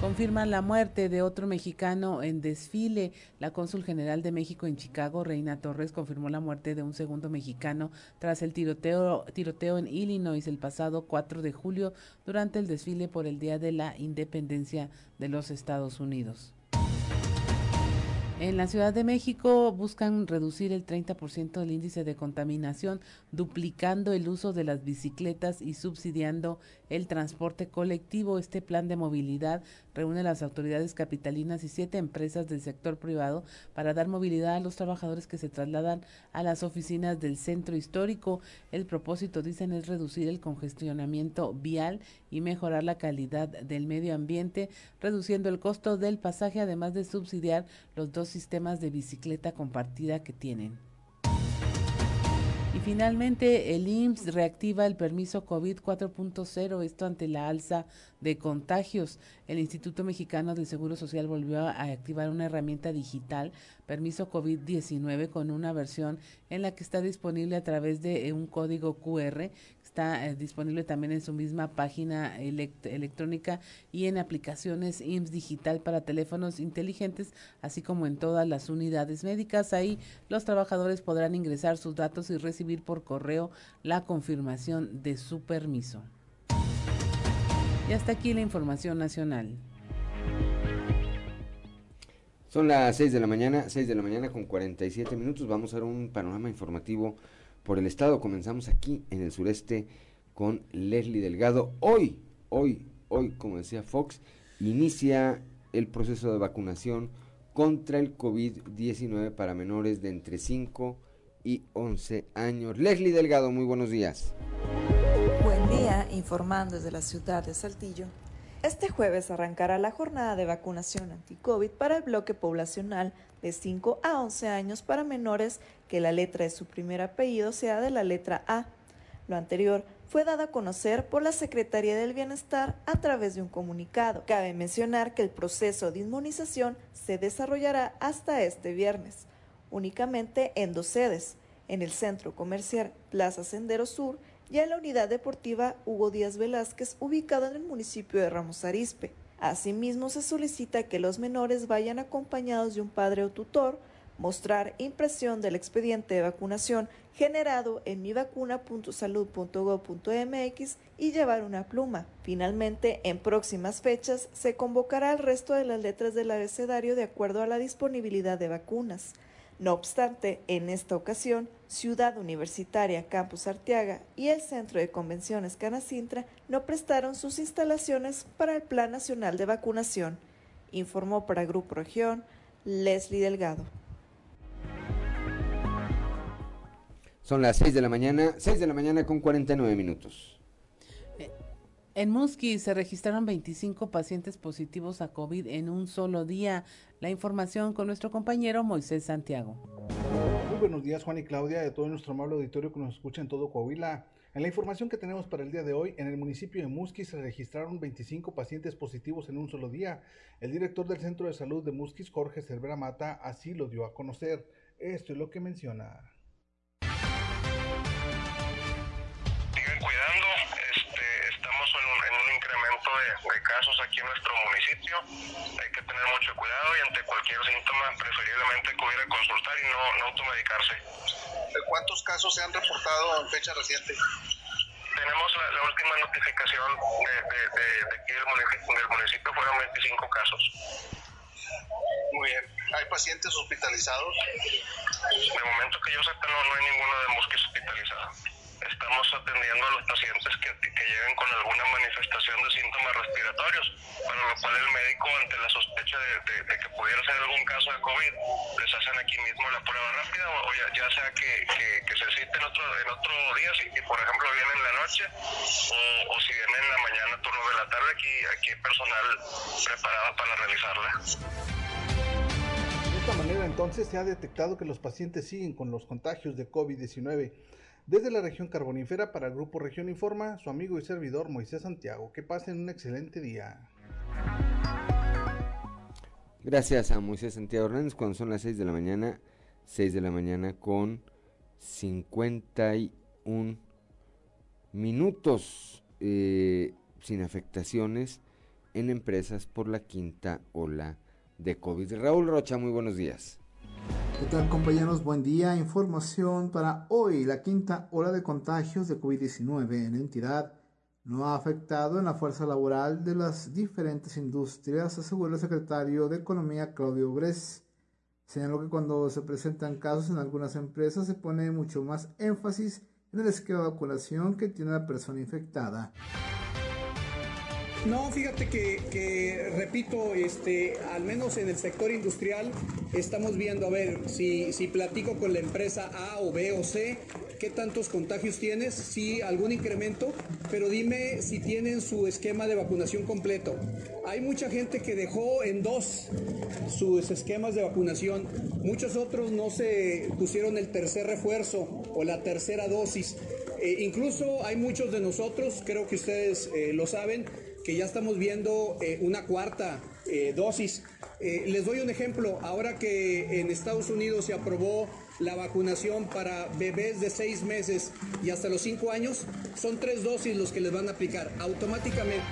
Confirman la muerte de otro mexicano en desfile. La cónsul general de México en Chicago, Reina Torres, confirmó la muerte de un segundo mexicano tras el tiroteo, en Illinois el pasado 4 de julio durante el desfile por el Día de la Independencia de los Estados Unidos. En la Ciudad de México buscan reducir el 30% del índice de contaminación, duplicando el uso de las bicicletas y subsidiando el transporte colectivo. Este plan de movilidad reúne a las autoridades capitalinas y siete empresas del sector privado para dar movilidad a los trabajadores que se trasladan a las oficinas del centro histórico. El propósito, dicen, es reducir el congestionamiento vial y mejorar la calidad del medio ambiente, reduciendo el costo del pasaje, además de subsidiar los dos sistemas de bicicleta compartida que tienen. Y finalmente, el IMSS reactiva el permiso COVID 4.0, esto ante la alza de contagios. El Instituto Mexicano del Seguro Social volvió a activar una herramienta digital, permiso COVID-19, con una versión en la que está disponible a través de un código QR está eh, disponible también en su misma página electrónica y en aplicaciones IMSS Digital para teléfonos inteligentes, así como en todas las unidades médicas. Ahí los trabajadores podrán ingresar sus datos y recibir por correo la confirmación de su permiso. Y hasta aquí la información nacional. Son las 6 de la mañana, 6 de la mañana con 47 minutos. Vamos a ver un panorama informativo por el estado. Comenzamos aquí en el sureste con Leslie Delgado. Hoy, hoy, hoy, como decía Fox, inicia el proceso de vacunación contra el COVID-19 para menores de entre 5 y 11 años. Leslie Delgado, muy buenos días. Buen día, informando desde la ciudad de Saltillo. Este jueves arrancará la jornada de vacunación anti-COVID para el bloque poblacional de 5 a 11 años para menores que la letra de su primer apellido sea de la letra A. Lo anterior fue dado a conocer por la Secretaría del Bienestar a través de un comunicado. Cabe mencionar que el proceso de inmunización se desarrollará hasta este viernes, únicamente en dos sedes, en el Centro Comercial Plaza Sendero Sur y en la Unidad Deportiva Hugo Díaz Velázquez, ubicado en el municipio de Ramos Arizpe. Asimismo, se solicita que los menores vayan acompañados de un padre o tutor, mostrar impresión del expediente de vacunación generado en mivacuna.salud.gov.mx y llevar una pluma. Finalmente, en próximas fechas se convocará el resto de las letras del abecedario de acuerdo a la disponibilidad de vacunas. No obstante, en esta ocasión, Ciudad Universitaria Campus Arteaga y el Centro de Convenciones Canacintra no prestaron sus instalaciones para el Plan Nacional de Vacunación, informó para Grupo Región Leslie Delgado. Son las 6 de la mañana, 6 de la mañana con 49 minutos. En Musqui se registraron 25 pacientes positivos a COVID en un solo día. La información con nuestro compañero Moisés Santiago. Buenos días Juan y Claudia de todo nuestro amable auditorio que nos escucha en todo Coahuila. En la información que tenemos para el día de hoy, en el municipio de Musqui se registraron 25 pacientes positivos en un solo día. El director del Centro de Salud de Musquis, Jorge Cervera Mata, así lo dio a conocer. Esto es lo que menciona. De, casos aquí en nuestro municipio. Hay que tener mucho cuidado y ante cualquier síntoma preferiblemente acudir a consultar y no, no automedicarse. ¿Cuántos casos se han reportado en fecha reciente? Tenemos la, última notificación de, de, de, aquí del municipio, del municipio, fueron 25 casos. Muy bien. ¿Hay pacientes hospitalizados? De momento que yo sepa no, no hay ninguno de mosquitos hospitalizado estamos atendiendo a los pacientes que, que lleguen con alguna manifestación de síntomas respiratorios, para lo cual el médico, ante la sospecha de, que pudiera ser algún caso de COVID, les hacen aquí mismo la prueba rápida, o ya, sea que, que, se cite en otro, en otro día, si, por ejemplo viene en la noche, o, si viene en la mañana, turno de la tarde, aquí, aquí hay personal preparado para realizarla. De esta manera entonces se ha detectado que los pacientes siguen con los contagios de COVID-19. Desde la región carbonífera para el Grupo Región Informa, su amigo y servidor Moisés Santiago. Que pasen un excelente día. Gracias a Moisés Santiago Hernández cuando son las 6 de la mañana, 6 de la mañana con 51 minutos eh, sin afectaciones en empresas por la quinta ola de COVID. Raúl Rocha, muy buenos días. ¿Qué compañeros? Buen día. Información para hoy. La quinta ola de contagios de COVID-19 en entidad no ha afectado en la fuerza laboral de las diferentes industrias, aseguró el secretario de Economía Claudio Bres. Señaló que cuando se presentan casos en algunas empresas se pone mucho más énfasis en el esquema de vacunación que tiene la persona infectada. No, fíjate que, repito, este, al menos en el sector industrial estamos viendo, a ver, si, si platico con la empresa A o B o C, qué tantos contagios tienes, si algún incremento, pero dime si tienen su esquema de vacunación completo. Hay mucha gente que dejó en dos sus esquemas de vacunación, muchos otros no se pusieron el tercer refuerzo o la tercera dosis. Eh, incluso hay muchos de nosotros, creo que ustedes eh, lo saben, que ya estamos viendo eh, una cuarta dosis. les doy un ejemplo, ahora que en Estados Unidos se aprobó la vacunación para bebés de seis meses y hasta los cinco años, son tres dosis los que les van a aplicar automáticamente.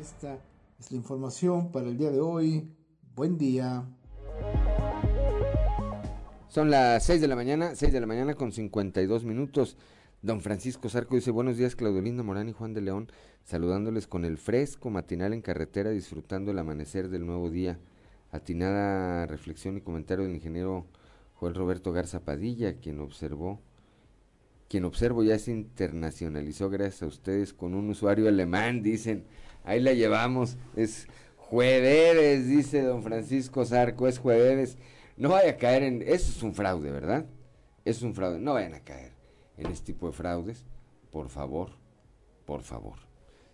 Esta es la información para el día de hoy. Buen día. Son las 6 de la mañana, 6 de la mañana con 52 minutos. Don Francisco Sarco dice, buenos días Claudelina Morán y Juan de León, saludándoles con el fresco matinal en carretera, disfrutando el amanecer del nuevo día. Atinada reflexión y comentario del ingeniero Joel Roberto Garza Padilla, quien observó, quien observo ya se internacionalizó gracias a ustedes con un usuario alemán, dicen, ahí la llevamos, es jueves, dice don Francisco Sarco, es jueves. No vaya a caer en... Eso es un fraude, ¿verdad? Es un fraude. No vayan a caer en este tipo de fraudes. Por favor, por favor.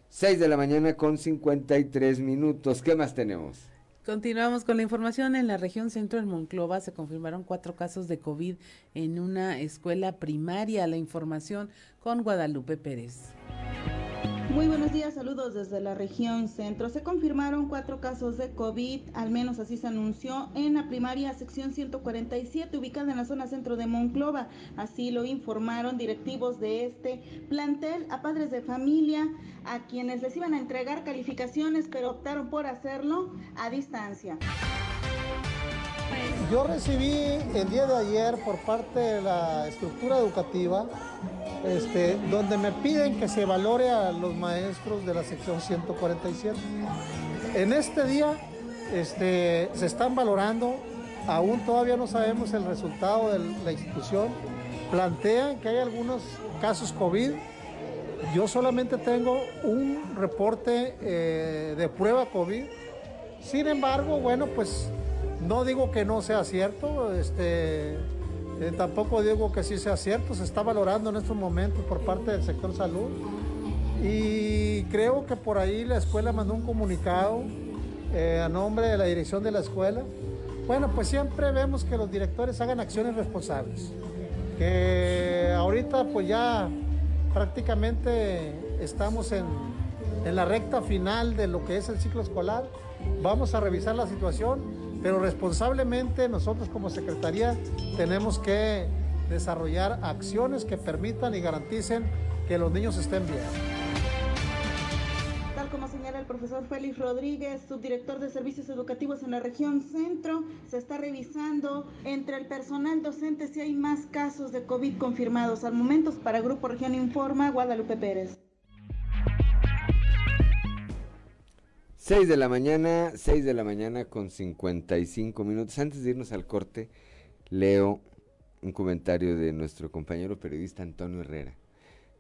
6 de la mañana con 53 minutos. ¿Qué más tenemos? Continuamos con la información. En la región centro de Monclova se confirmaron cuatro casos de COVID en una escuela primaria. La información con Guadalupe Pérez. Muy buenos días, saludos desde la región centro. Se confirmaron cuatro casos de COVID, al menos así se anunció en la primaria sección 147 ubicada en la zona centro de Monclova. Así lo informaron directivos de este plantel a padres de familia, a quienes les iban a entregar calificaciones, pero optaron por hacerlo a distancia. Yo recibí el día de ayer por parte de la estructura educativa este, donde me piden que se valore a los maestros de la sección 147. En este día este, se están valorando, aún todavía no sabemos el resultado de la institución, plantean que hay algunos casos COVID. Yo solamente tengo un reporte eh, de prueba COVID. Sin embargo, bueno, pues no digo que no sea cierto. Este, eh, tampoco digo que sí sea cierto, se está valorando en estos momentos por parte del sector salud y creo que por ahí la escuela mandó un comunicado eh, a nombre de la dirección de la escuela. Bueno, pues siempre vemos que los directores hagan acciones responsables, que ahorita pues ya prácticamente estamos en, en la recta final de lo que es el ciclo escolar, vamos a revisar la situación pero responsablemente nosotros como Secretaría tenemos que desarrollar acciones que permitan y garanticen que los niños estén bien. Tal como señala el profesor Félix Rodríguez, subdirector de servicios educativos en la región centro, se está revisando entre el personal docente si hay más casos de COVID confirmados. Al momento, para Grupo Región Informa, Guadalupe Pérez. 6 de la mañana, 6 de la mañana con 55 minutos. Antes de irnos al corte, leo un comentario de nuestro compañero periodista Antonio Herrera.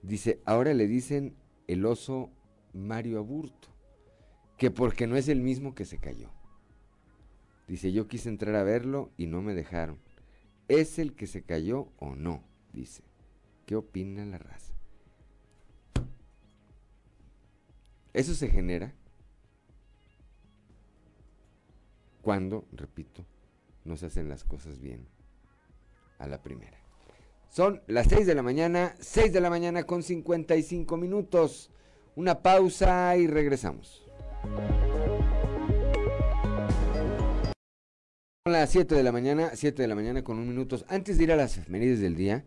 Dice, ahora le dicen el oso Mario Aburto, que porque no es el mismo que se cayó. Dice, yo quise entrar a verlo y no me dejaron. ¿Es el que se cayó o no? Dice. ¿Qué opina la raza? Eso se genera cuando, repito, no se hacen las cosas bien a la primera. Son las 6 de la mañana, 6 de la mañana con 55 minutos. Una pausa y regresamos. Son las 7 de la mañana, 7 de la mañana con un minutos. Antes de ir a las efemérides del día,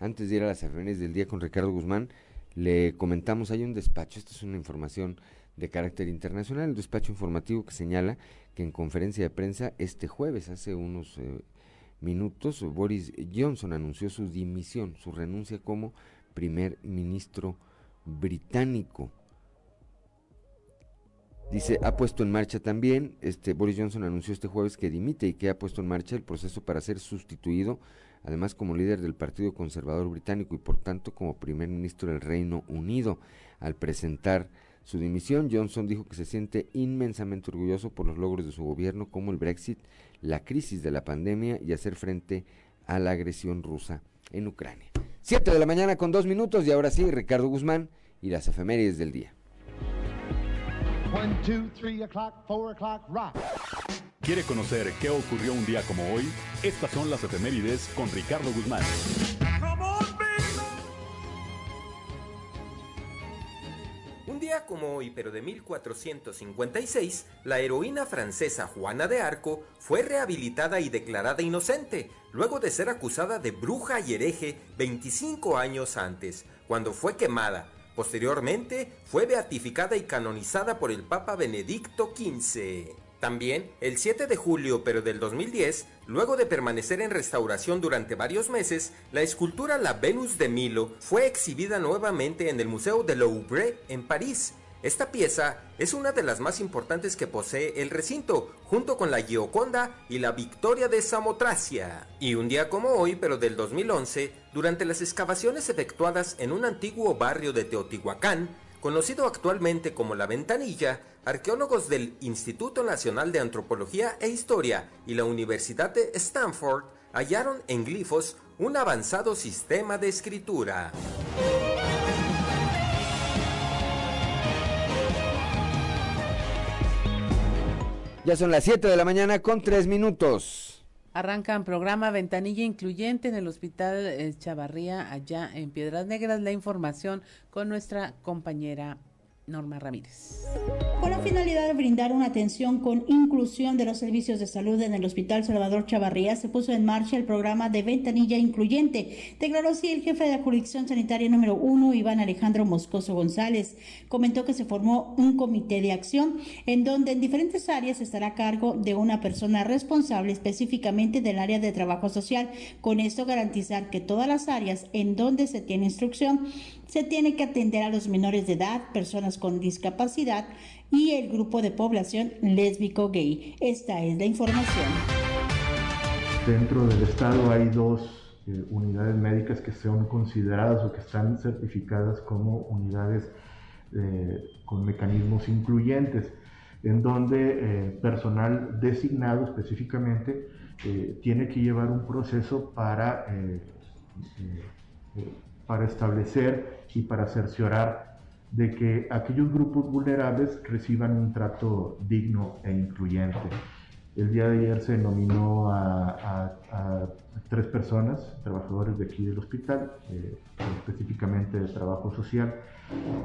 antes de ir a las efemérides del día con Ricardo Guzmán, le comentamos, hay un despacho, esta es una información de carácter internacional, el despacho informativo que señala que en conferencia de prensa este jueves, hace unos eh, minutos, Boris Johnson anunció su dimisión, su renuncia como primer ministro británico. Dice, ha puesto en marcha también, este Boris Johnson anunció este jueves que dimite y que ha puesto en marcha el proceso para ser sustituido, además como líder del Partido Conservador Británico y por tanto como primer ministro del Reino Unido. Al presentar su dimisión, Johnson dijo que se siente inmensamente orgulloso por los logros de su gobierno como el Brexit, la crisis de la pandemia y hacer frente a la agresión rusa en Ucrania. Siete de la mañana con dos minutos y ahora sí, Ricardo Guzmán y las efemérides del día. quiere conocer qué ocurrió un día como hoy, estas son las efemérides con Ricardo Guzmán. Como hoy, pero de 1456, la heroína francesa Juana de Arco fue rehabilitada y declarada inocente, luego de ser acusada de bruja y hereje 25 años antes, cuando fue quemada. Posteriormente, fue beatificada y canonizada por el Papa Benedicto XV. También, el 7 de julio pero del 2010, luego de permanecer en restauración durante varios meses, la escultura La Venus de Milo fue exhibida nuevamente en el Museo de Louvre en París. Esta pieza es una de las más importantes que posee el recinto, junto con la Gioconda y la Victoria de Samotracia. Y un día como hoy, pero del 2011, durante las excavaciones efectuadas en un antiguo barrio de Teotihuacán, conocido actualmente como La Ventanilla, arqueólogos del Instituto Nacional de Antropología e Historia y la Universidad de Stanford hallaron en glifos un avanzado sistema de escritura. Ya son las 7 de la mañana con 3 minutos. Arrancan programa Ventanilla Incluyente en el Hospital eh, Chavarría, allá en Piedras Negras. La información con nuestra compañera Norma Ramírez. Con la finalidad de brindar una atención con inclusión de los servicios de salud en el Hospital Salvador Chavarría, se puso en marcha el programa de ventanilla incluyente. Declaró así el jefe de la jurisdicción sanitaria número uno, Iván Alejandro Moscoso González. Comentó que se formó un comité de acción en donde en diferentes áreas estará a cargo de una persona responsable específicamente del área de trabajo social. Con esto garantizar que todas las áreas en donde se tiene instrucción se tiene que atender a los menores de edad, personas con discapacidad y el grupo de población lésbico-gay. Esta es la información. Dentro del Estado hay dos eh, unidades médicas que son consideradas o que están certificadas como unidades eh, con mecanismos incluyentes, en donde eh, personal designado específicamente tiene que llevar un proceso para para establecer y para cerciorar de que aquellos grupos vulnerables reciban un trato digno e incluyente. El día de ayer se nominó a, tres personas, trabajadores de aquí del hospital, eh, específicamente de trabajo social,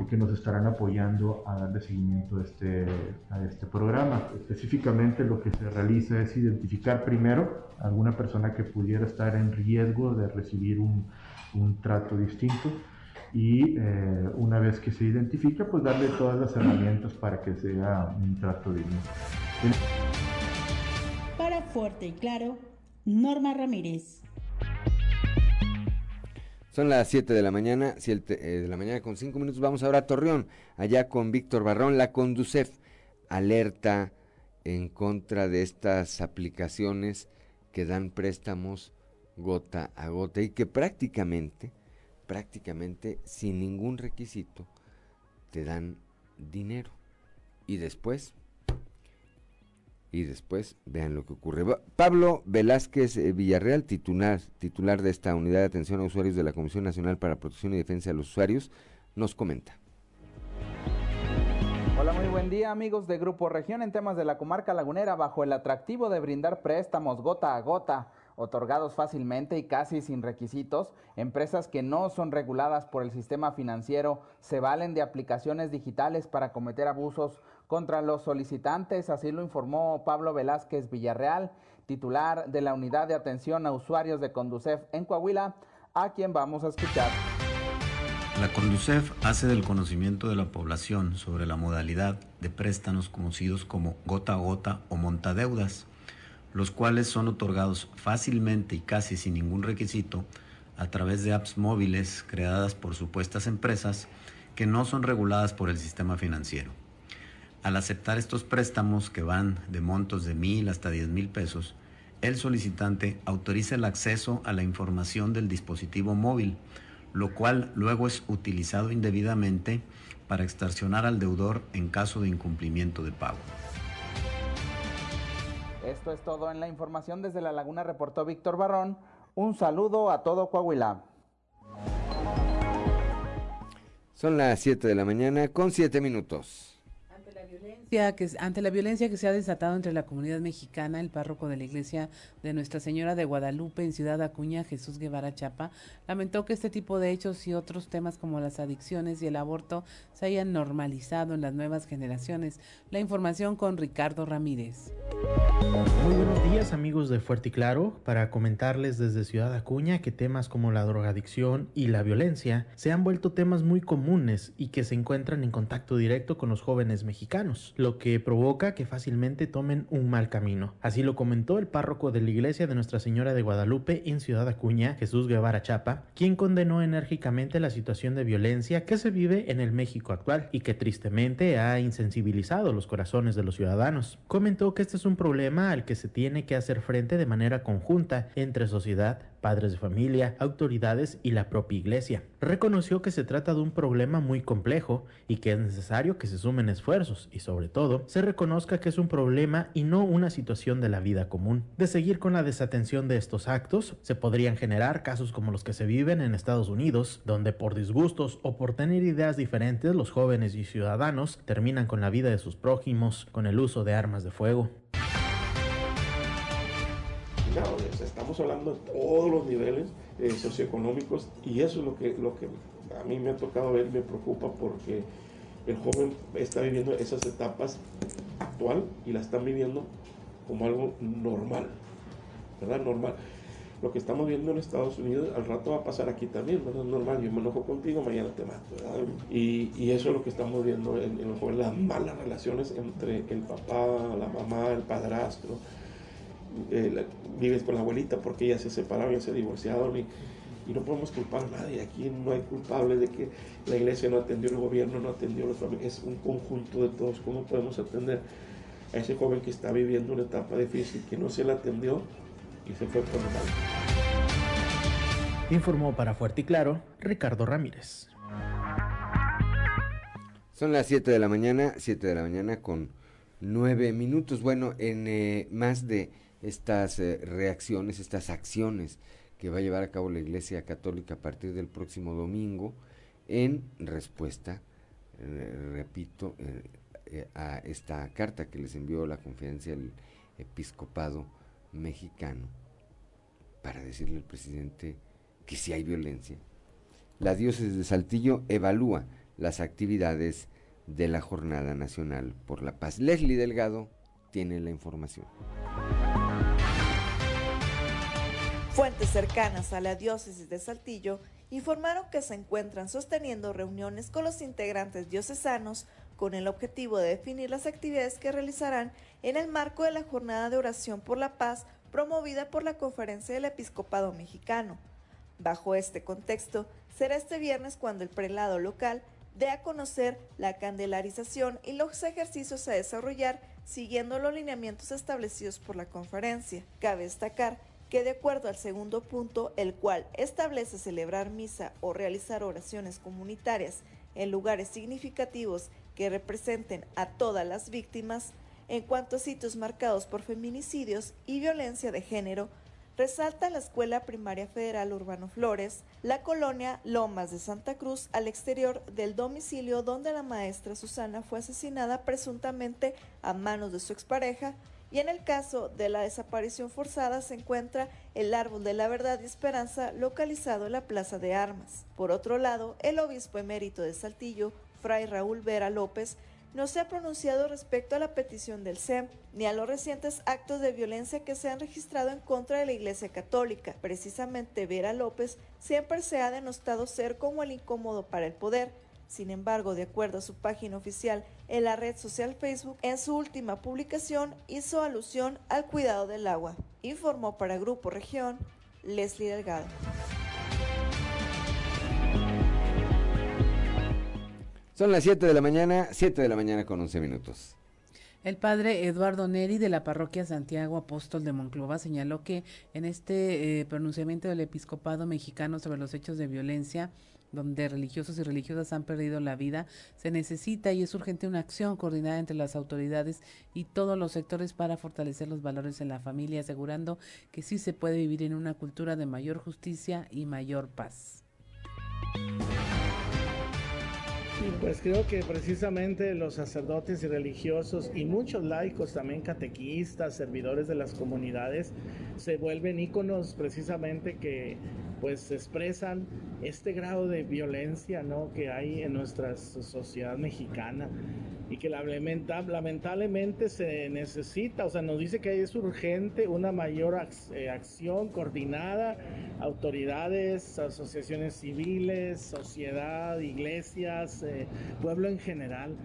que nos estarán apoyando a darle seguimiento a este, a este programa. Específicamente lo que se realiza es identificar primero a alguna persona que pudiera estar en riesgo de recibir un, un trato distinto y eh, una vez que se identifica, pues darle todas las herramientas para que sea un trato digno. Para Fuerte y Claro, Norma Ramírez. Son las 7 de la mañana, 7 eh, de la mañana con 5 minutos. Vamos ahora a Torreón, allá con Víctor Barrón. La Conducef alerta en contra de estas aplicaciones que dan préstamos gota a gota y que prácticamente, prácticamente sin ningún requisito te dan dinero. Y después, y después vean lo que ocurre. Pablo Velázquez eh, Villarreal, titular, titular de esta unidad de atención a usuarios de la Comisión Nacional para Protección y Defensa de los Usuarios, nos comenta. Hola, muy buen día amigos de Grupo Región en temas de la comarca lagunera bajo el atractivo de brindar préstamos gota a gota otorgados fácilmente y casi sin requisitos, empresas que no son reguladas por el sistema financiero se valen de aplicaciones digitales para cometer abusos contra los solicitantes, así lo informó Pablo Velázquez Villarreal, titular de la Unidad de Atención a Usuarios de Conducef en Coahuila, a quien vamos a escuchar. La Conducef hace del conocimiento de la población sobre la modalidad de préstamos conocidos como gota a gota o montadeudas los cuales son otorgados fácilmente y casi sin ningún requisito a través de apps móviles creadas por supuestas empresas que no son reguladas por el sistema financiero. Al aceptar estos préstamos que van de montos de mil hasta diez mil pesos, el solicitante autoriza el acceso a la información del dispositivo móvil, lo cual luego es utilizado indebidamente para extorsionar al deudor en caso de incumplimiento de pago. Esto es todo en la información desde La Laguna, reportó Víctor Barrón. Un saludo a todo Coahuila. Son las 7 de la mañana con 7 minutos. Ante la violencia que se ha desatado entre la comunidad mexicana, el párroco de la iglesia de Nuestra Señora de Guadalupe en Ciudad Acuña, Jesús Guevara Chapa, lamentó que este tipo de hechos y otros temas como las adicciones y el aborto se hayan normalizado en las nuevas generaciones. La información con Ricardo Ramírez. Muy buenos días amigos de Fuerte y Claro, para comentarles desde Ciudad Acuña que temas como la drogadicción y la violencia se han vuelto temas muy comunes y que se encuentran en contacto directo con los jóvenes mexicanos, lo que provoca que fácilmente tomen un mal camino. Así lo comentó el párroco de la iglesia de Nuestra Señora de Guadalupe en Ciudad Acuña, Jesús Guevara Chapa, quien condenó enérgicamente la situación de violencia que se vive en el México actual y que tristemente ha insensibilizado los corazones de los ciudadanos. Comentó que este es un problema al que se tiene que hacer frente de manera conjunta entre sociedad, padres de familia, autoridades y la propia iglesia. Reconoció que se trata de un problema muy complejo y que es necesario que se sumen esfuerzos y sobre todo se reconozca que es un problema y no una situación de la vida común. De seguir con la desatención de estos actos, se podrían generar casos como los que se viven en Estados Unidos, donde por disgustos o por tener ideas diferentes los jóvenes y ciudadanos terminan con la vida de sus prójimos con el uso de armas de fuego estamos hablando de todos los niveles eh, socioeconómicos y eso es lo que, lo que a mí me ha tocado ver, me preocupa porque el joven está viviendo esas etapas actual y la están viviendo como algo normal, ¿verdad? Normal. Lo que estamos viendo en Estados Unidos al rato va a pasar aquí también, ¿verdad? Normal, yo me enojo contigo, mañana te mato, ¿verdad? Y, y eso es lo que estamos viendo en, en los jóvenes, las malas relaciones entre el papá, la mamá, el padrastro, eh, vives con la abuelita porque ella se separaron, ya se divorciaron y, y, no podemos culpar a nadie. Aquí no hay culpables de que la iglesia no atendió, el gobierno no atendió, la familia. es un conjunto de todos. ¿Cómo podemos atender a ese joven que está viviendo una etapa difícil, que no se le atendió y se fue por mal? Informó para Fuerte y Claro Ricardo Ramírez. Son las 7 de la mañana, 7 de la mañana con 9 minutos. Bueno, en eh, más de estas eh, reacciones, estas acciones que va a llevar a cabo la Iglesia Católica a partir del próximo domingo en respuesta, eh, repito, eh, a esta carta que les envió la conferencia del episcopado mexicano para decirle al presidente que si hay violencia. La diócesis de Saltillo evalúa las actividades de la Jornada Nacional por la Paz. Leslie Delgado tiene la información. Fuentes cercanas a la diócesis de Saltillo informaron que se encuentran sosteniendo reuniones con los integrantes diocesanos con el objetivo de definir las actividades que realizarán en el marco de la jornada de oración por la paz promovida por la Conferencia del Episcopado Mexicano. Bajo este contexto, será este viernes cuando el prelado local dé a conocer la candelarización y los ejercicios a desarrollar siguiendo los lineamientos establecidos por la conferencia. Cabe destacar que de acuerdo al segundo punto, el cual establece celebrar misa o realizar oraciones comunitarias en lugares significativos que representen a todas las víctimas, en cuanto a sitios marcados por feminicidios y violencia de género, resalta la Escuela Primaria Federal Urbano Flores, la colonia Lomas de Santa Cruz, al exterior del domicilio donde la maestra Susana fue asesinada presuntamente a manos de su expareja, y en el caso de la desaparición forzada se encuentra el árbol de la verdad y esperanza localizado en la Plaza de Armas. Por otro lado, el obispo emérito de Saltillo, Fray Raúl Vera López, no se ha pronunciado respecto a la petición del SEM ni a los recientes actos de violencia que se han registrado en contra de la Iglesia Católica. Precisamente Vera López siempre se ha denostado ser como el incómodo para el poder, sin embargo, de acuerdo a su página oficial en la red social Facebook, en su última publicación hizo alusión al cuidado del agua. Informó para Grupo Región Leslie Delgado. Son las 7 de la mañana, 7 de la mañana con 11 minutos. El padre Eduardo Neri de la parroquia Santiago Apóstol de Monclova señaló que en este eh, pronunciamiento del episcopado mexicano sobre los hechos de violencia donde religiosos y religiosas han perdido la vida, se necesita y es urgente una acción coordinada entre las autoridades y todos los sectores para fortalecer los valores en la familia, asegurando que sí se puede vivir en una cultura de mayor justicia y mayor paz. pues creo que precisamente los sacerdotes y religiosos y muchos laicos, también catequistas, servidores de las comunidades, se vuelven íconos precisamente que pues expresan este grado de violencia ¿no? que hay en nuestra sociedad mexicana y que lamentablemente se necesita, o sea, nos dice que es urgente una mayor eh, acción coordinada, autoridades, asociaciones civiles, sociedad, iglesias, eh, pueblo en general.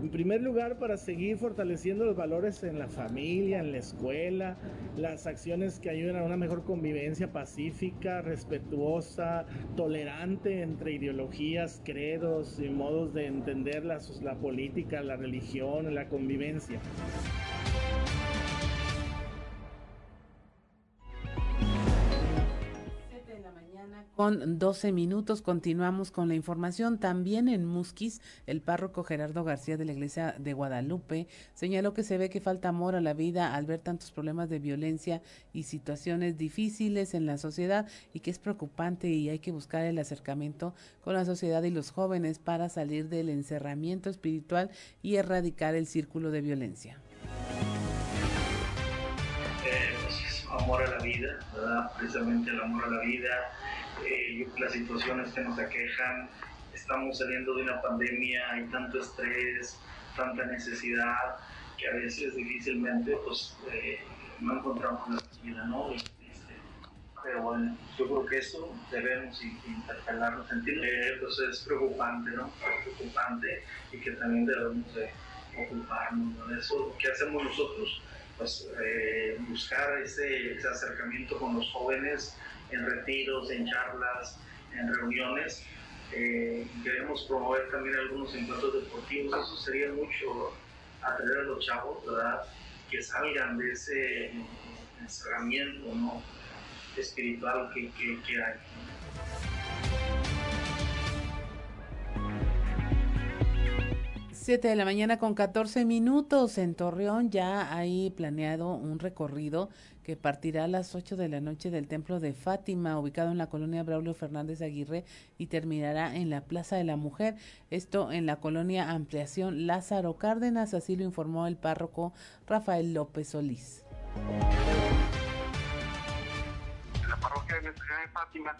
En primer lugar, para seguir fortaleciendo los valores en la familia, en la escuela, las acciones que ayuden a una mejor convivencia pacífica, respetuosa, tolerante entre ideologías, credos y modos de entender la, política, la religión, la convivencia. Con 12 minutos continuamos con la información. También en Musquis, el párroco Gerardo García de la iglesia de Guadalupe señaló que se ve que falta amor a la vida al ver tantos problemas de violencia y situaciones difíciles en la sociedad y que es preocupante y hay que buscar el acercamiento con la sociedad y los jóvenes para salir del encerramiento espiritual y erradicar el círculo de violencia. Eh, pues, amor a la vida, precisamente el amor a la vida eh, las situaciones que nos aquejan, estamos saliendo de una pandemia, hay tanto estrés, tanta necesidad, que a veces difícilmente pues eh, no encontramos la vida, ¿no? Este, pero bueno, yo creo que eso debemos interpelarnos, sentir que pues es preocupante, ¿no? Es preocupante y que también debemos de ocuparnos de eso. ¿Qué hacemos nosotros? Pues eh, buscar ese, ese acercamiento con los jóvenes, en retiros, en charlas, en reuniones. Eh, queremos promover también algunos encuentros deportivos, eso sería mucho atraer a los chavos, ¿verdad? Que salgan de ese encerramiento ¿no? espiritual que, que, que hay. 7 de la mañana con 14 minutos en Torreón ya hay planeado un recorrido que partirá a las 8 de la noche del Templo de Fátima, ubicado en la colonia Braulio Fernández Aguirre, y terminará en la Plaza de la Mujer, esto en la colonia Ampliación Lázaro Cárdenas, así lo informó el párroco Rafael López Solís. En la parroquia de Nuestra Señora de Fátima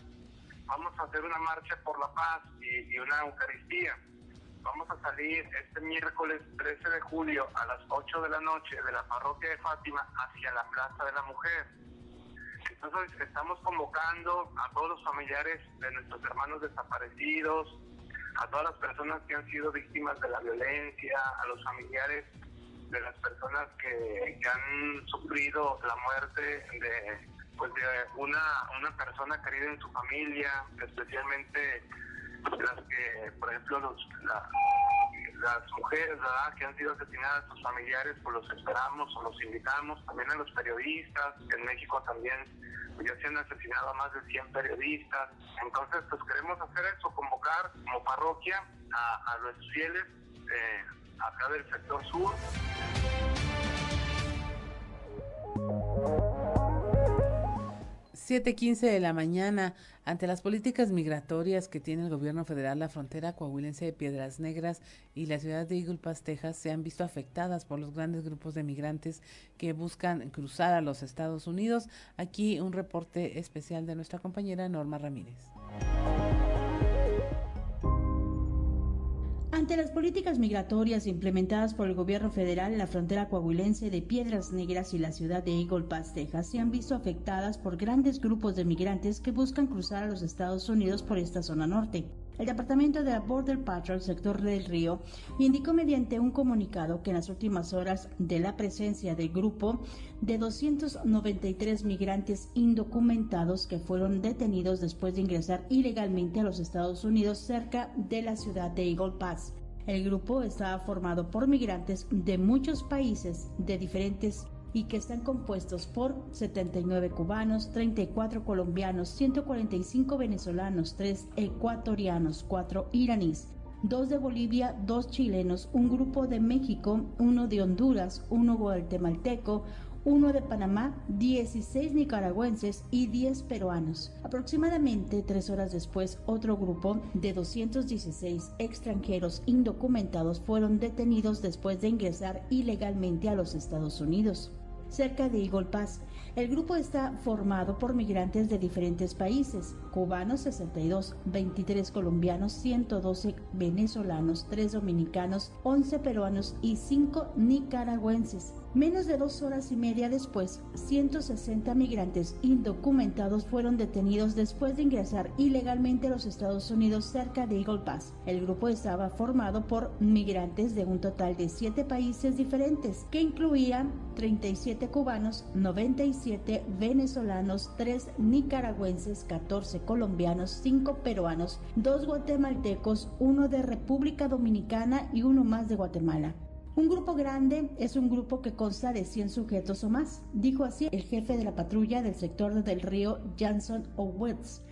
vamos a hacer una marcha por la paz y, y una Eucaristía vamos a salir este miércoles 13 de julio a las 8 de la noche de la parroquia de Fátima hacia la Plaza de la Mujer. Entonces estamos convocando a todos los familiares de nuestros hermanos desaparecidos, a todas las personas que han sido víctimas de la violencia, a los familiares de las personas que, han sufrido la muerte de, pues de una, una persona querida en su familia, especialmente las que, por ejemplo, los, las mujeres que han sido asesinadas, sus familiares, pues los esperamos o los invitamos, también a los periodistas, en México también ya se han asesinado a más de 100 periodistas, entonces pues queremos hacer eso, convocar como parroquia a, los fieles eh, acá del sector sur. 7:15 de la mañana, ante las políticas migratorias que tiene el gobierno federal, la frontera coahuilense de Piedras Negras y la ciudad de Pass, Texas, se han visto afectadas por los grandes grupos de migrantes que buscan cruzar a los Estados Unidos. Aquí un reporte especial de nuestra compañera Norma Ramírez. Ante las políticas migratorias implementadas por el gobierno federal la frontera coahuilense de Piedras Negras y la ciudad de Eagle Pass, Texas, se han visto afectadas por grandes grupos de migrantes que buscan cruzar a los Estados Unidos por esta zona norte. El departamento de la Border Patrol, sector del río, indicó mediante un comunicado que en las últimas horas de la presencia del grupo de 293 migrantes indocumentados que fueron detenidos después de ingresar ilegalmente a los Estados Unidos cerca de la ciudad de Eagle Pass. El grupo estaba formado por migrantes de muchos países de diferentes y que están compuestos por 79 cubanos, 34 colombianos, 145 venezolanos, 3 ecuatorianos, 4 iraníes, 2 de Bolivia, 2 chilenos, un grupo de México, uno de Honduras, uno guatemalteco, uno de Panamá, 16 nicaragüenses y 10 peruanos. Aproximadamente tres horas después, otro grupo de 216 extranjeros indocumentados fueron detenidos después de ingresar ilegalmente a los Estados Unidos cerca de Eagle Pass. El grupo está formado por migrantes de diferentes países, cubanos 62, 23 colombianos, 112 venezolanos, 3 dominicanos, 11 peruanos y 5 nicaragüenses. Menos de dos horas y media después, 160 migrantes indocumentados fueron detenidos después de ingresar ilegalmente a los Estados Unidos cerca de Eagle Pass. El grupo estaba formado por migrantes de un total de siete países diferentes, que incluían 37 cubanos, 97 venezolanos, 3 nicaragüenses, 14 colombianos, 5 peruanos, 2 guatemaltecos, uno de República Dominicana y uno más de Guatemala. Un grupo grande es un grupo que consta de 100 sujetos o más, dijo así el jefe de la patrulla del sector del río Johnson Owens.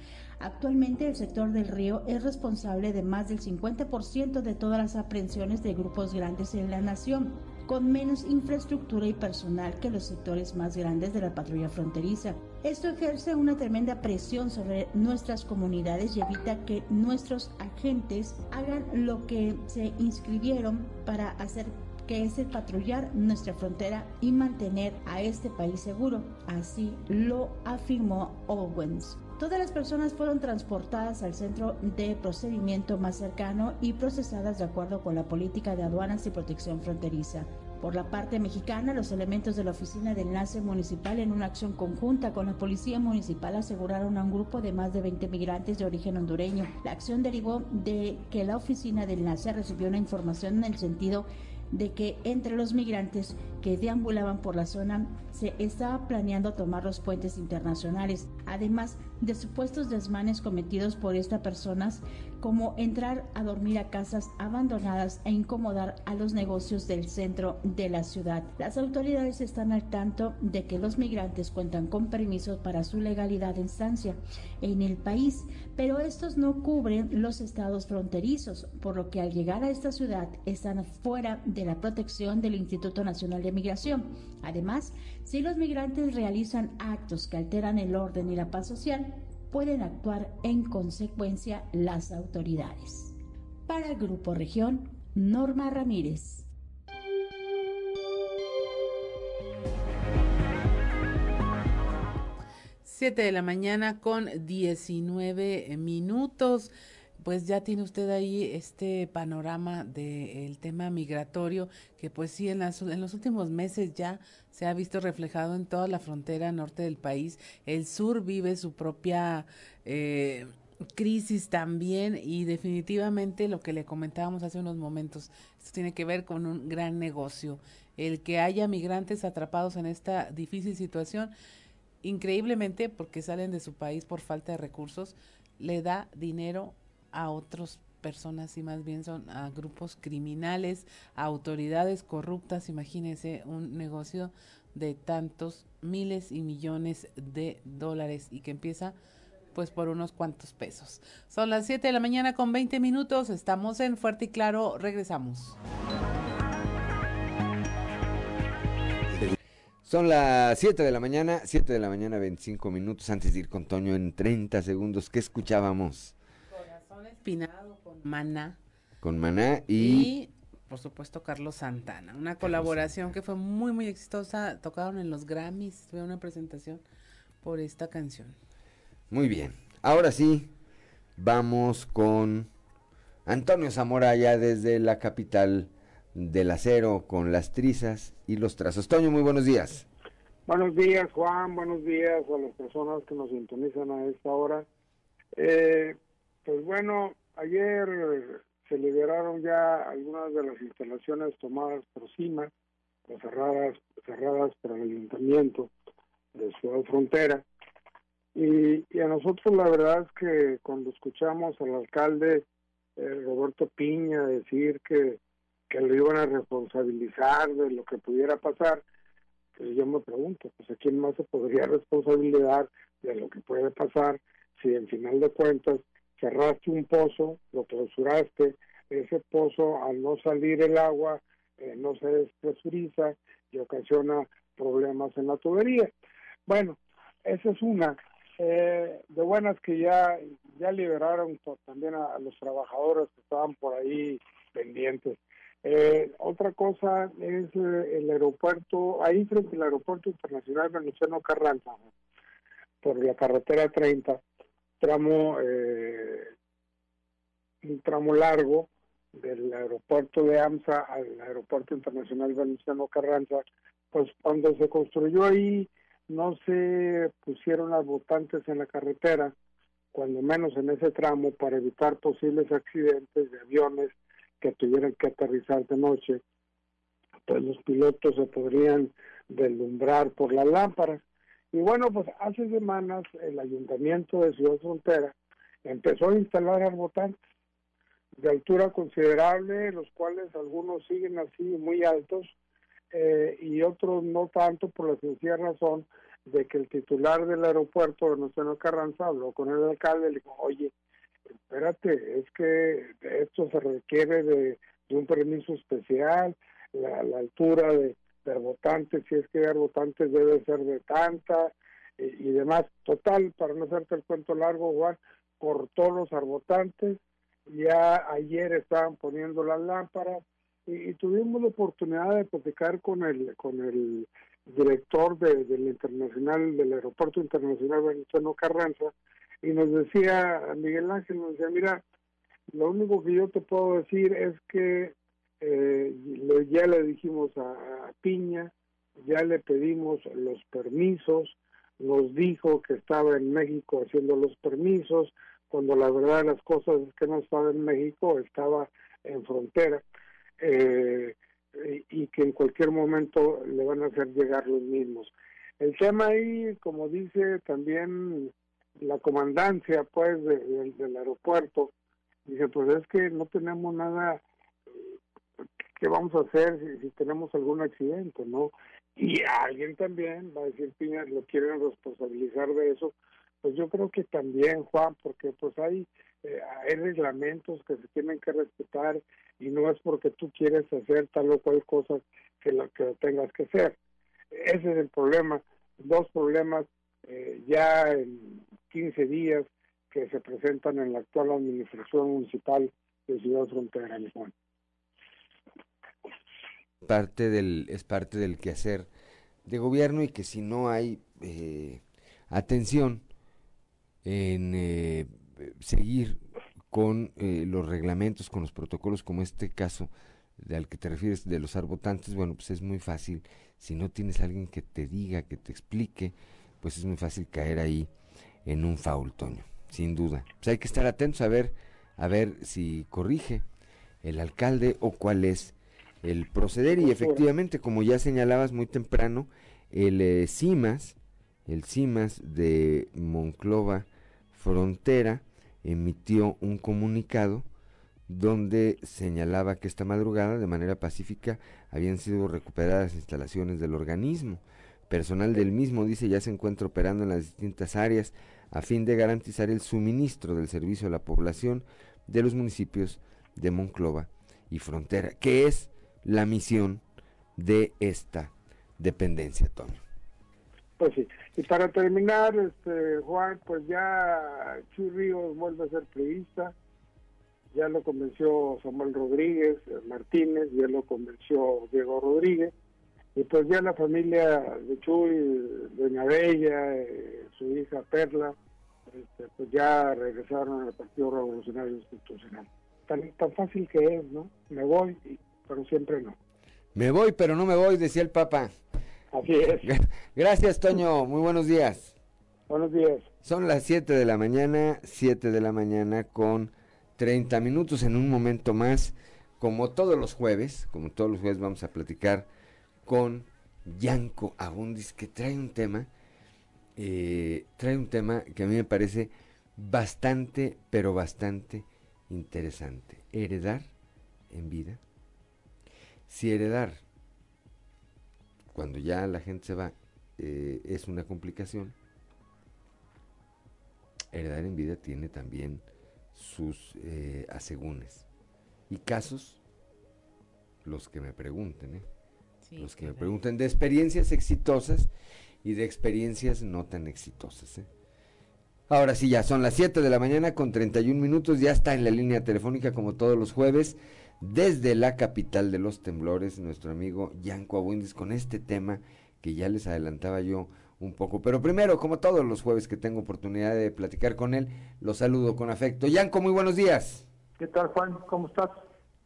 Actualmente el sector del río es responsable de más del 50% de todas las aprehensiones de grupos grandes en la nación, con menos infraestructura y personal que los sectores más grandes de la patrulla fronteriza. Esto ejerce una tremenda presión sobre nuestras comunidades y evita que nuestros agentes hagan lo que se inscribieron para hacer que es el patrullar nuestra frontera y mantener a este país seguro. Así lo afirmó Owens. Todas las personas fueron transportadas al centro de procedimiento más cercano y procesadas de acuerdo con la política de aduanas y protección fronteriza. Por la parte mexicana, los elementos de la Oficina de Enlace Municipal en una acción conjunta con la Policía Municipal aseguraron a un grupo de más de 20 migrantes de origen hondureño. La acción derivó de que la Oficina de Enlace recibió una información en el sentido de que entre los migrantes que deambulaban por la zona se estaba planeando tomar los puentes internacionales, además de supuestos desmanes cometidos por estas personas como entrar a dormir a casas abandonadas e incomodar a los negocios del centro de la ciudad. Las autoridades están al tanto de que los migrantes cuentan con permisos para su legalidad de estancia en el país, pero estos no cubren los estados fronterizos, por lo que al llegar a esta ciudad están fuera de la protección del Instituto Nacional de Migración. Además, si los migrantes realizan actos que alteran el orden y la paz social, pueden actuar en consecuencia las autoridades. Para el Grupo Región, Norma Ramírez. Siete de la mañana con 19 minutos pues ya tiene usted ahí este panorama del tema migratorio que pues sí en, en los últimos meses ya se ha visto reflejado en toda la frontera norte del país. El sur vive su propia eh, crisis también y definitivamente lo que le comentábamos hace unos momentos, esto tiene que ver con un gran negocio. El que haya migrantes atrapados en esta difícil situación, increíblemente porque salen de su país por falta de recursos, le da dinero a otras personas y más bien son a grupos criminales, a autoridades corruptas, imagínense un negocio de tantos miles y millones de dólares y que empieza pues por unos cuantos pesos. Son las 7 de la mañana con 20 minutos, estamos en Fuerte y Claro, regresamos. Son las 7 de la mañana, 7 de la mañana 25 minutos antes de ir con Toño en 30 segundos. ¿Qué escuchábamos? Espinado con Maná. Con Maná y... por supuesto, Carlos Santana. Una colaboración que fue muy, muy exitosa. Tocaron en los Grammys, fue una presentación por esta canción. Muy bien. Ahora sí, vamos con Antonio Zamora, ya desde la capital del acero, con las trizas y los trazos. Toño, muy buenos días. Buenos días, Juan. Buenos días a las personas que nos sintonizan a esta hora. Eh, pues bueno, ayer se liberaron ya algunas de las instalaciones tomadas por CIMA, cerradas, cerradas por el ayuntamiento de Ciudad Frontera. Y, a nosotros la verdad es que cuando escuchamos al alcalde eh, Roberto Piña decir que, que lo iban a responsabilizar de lo que pudiera pasar, pues yo me pregunto, pues a quién más se podría responsabilizar de lo que puede pasar si en final de cuentas cerraste un pozo, lo clausuraste, ese pozo al no salir el agua eh, no se despresuriza y ocasiona problemas en la tubería. Bueno, esa es una. Eh, de buenas que ya, ya liberaron también a, los trabajadores que estaban por ahí pendientes. Eh, otra cosa es eh, el aeropuerto, ahí frente al aeropuerto internacional Venustiano Carranza, por la carretera 30, tramo, un tramo largo del aeropuerto de AMSA al aeropuerto internacional Venustiano Carranza, pues cuando se construyó ahí no se pusieron las votantes en la carretera, cuando menos en ese tramo, para evitar posibles accidentes de aviones que tuvieran que aterrizar de noche. Pues los pilotos se podrían deslumbrar por las lámparas. Y bueno, pues hace semanas el ayuntamiento de Ciudad Frontera empezó a instalar arbotantes de altura considerable, los cuales algunos siguen así muy altos, eh, y otros no tanto por la sencilla razón de que el titular del aeropuerto, Venustiano Carranza, habló con el alcalde y le dijo, oye, espérate, es que esto se requiere de, un permiso especial, la, altura de, de si es que hay votantes debe ser de tanta y, demás. Total, para no hacerte el cuento largo, Juan, cortó los arbotantes, ya ayer estaban poniendo las lámparas, y, tuvimos la oportunidad de platicar con el con el director del internacional del aeropuerto internacional Venustiano Carranza y nos decía Miguel Ángel nos decía mira lo único que yo te puedo decir es que eh, ya le dijimos a, Piña ya le pedimos los permisos nos dijo que estaba en México haciendo los permisos cuando la verdad de las cosas es que no estaba en México estaba en frontera eh, y que en cualquier momento le van a hacer llegar los mismos. El tema ahí, como dice también la comandancia pues del aeropuerto, dice pues es que no tenemos nada que vamos a hacer si, tenemos algún accidente, ¿no? Y alguien también va a decir, Piña, lo quieren responsabilizar de eso. Pues yo creo que también, Juan, porque pues hay eh, reglamentos que se tienen que respetar y no es porque tú quieres hacer tal o cual cosa que lo que tengas que hacer. Ese es el problema. Dos problemas eh, ya en 15 días que se presentan en la actual administración municipal de Ciudad Frontera, Juan. Parte del, es parte del quehacer de gobierno y que si no hay eh, atención en seguir con eh, los reglamentos, con los protocolos, como este caso al que te refieres de los arbotantes, bueno, pues es muy fácil, si no tienes alguien que te diga, que te explique, pues es muy fácil caer ahí en un faul, Toño, sin duda. Pues hay que estar atentos a ver, a ver si corrige el alcalde o cuál es el proceder y efectivamente, como ya señalabas muy temprano, el eh, CIMAS, el CIMAS de Monclova Frontera, emitió un comunicado donde señalaba que esta madrugada de manera pacífica habían sido recuperadas instalaciones del organismo. Personal del mismo dice ya se encuentra operando en las distintas áreas a fin de garantizar el suministro del servicio a la población de los municipios de Monclova y Frontera, que es la misión de esta dependencia, Toño. Pues sí, y para terminar, este Juan, pues ya Chuy Ríos vuelve a ser periodista, ya lo convenció Samuel Rodríguez eh, Martínez, ya lo convenció Diego Rodríguez, y pues ya la familia de Chuy, Doña Bella, eh, su hija Perla, este, pues ya regresaron al Partido Revolucionario Institucional. Tan, tan fácil que es, ¿no? Me voy, pero siempre no. Me voy, pero no me voy, decía el Papa. Así es. Gracias, Toño. Muy buenos días. Buenos días. Son las 7 de la mañana, 7 de la mañana con 30 minutos en un momento más. Como todos los jueves, como todos los jueves vamos a platicar con Yanko Abundis, que trae un tema, eh, trae un tema que a mí me parece bastante, pero bastante interesante. Heredar en vida. Si heredar cuando ya la gente se va, eh, es una complicación. Heredar en vida tiene también sus eh, asegúnes. Y casos, los que me pregunten, ¿eh? los que me pregunten de experiencias exitosas y de experiencias no tan exitosas. ¿eh? Ahora sí, ya son las 7 de la mañana con 31 minutos, ya está en la línea telefónica como todos los jueves, desde la capital de los temblores, nuestro amigo Yanko Abuindis con este tema que ya les adelantaba yo un poco. Pero primero, como todos los jueves que tengo oportunidad de platicar con él, lo saludo con afecto. Yanko, muy buenos días. ¿Qué tal, Juan? ¿Cómo estás?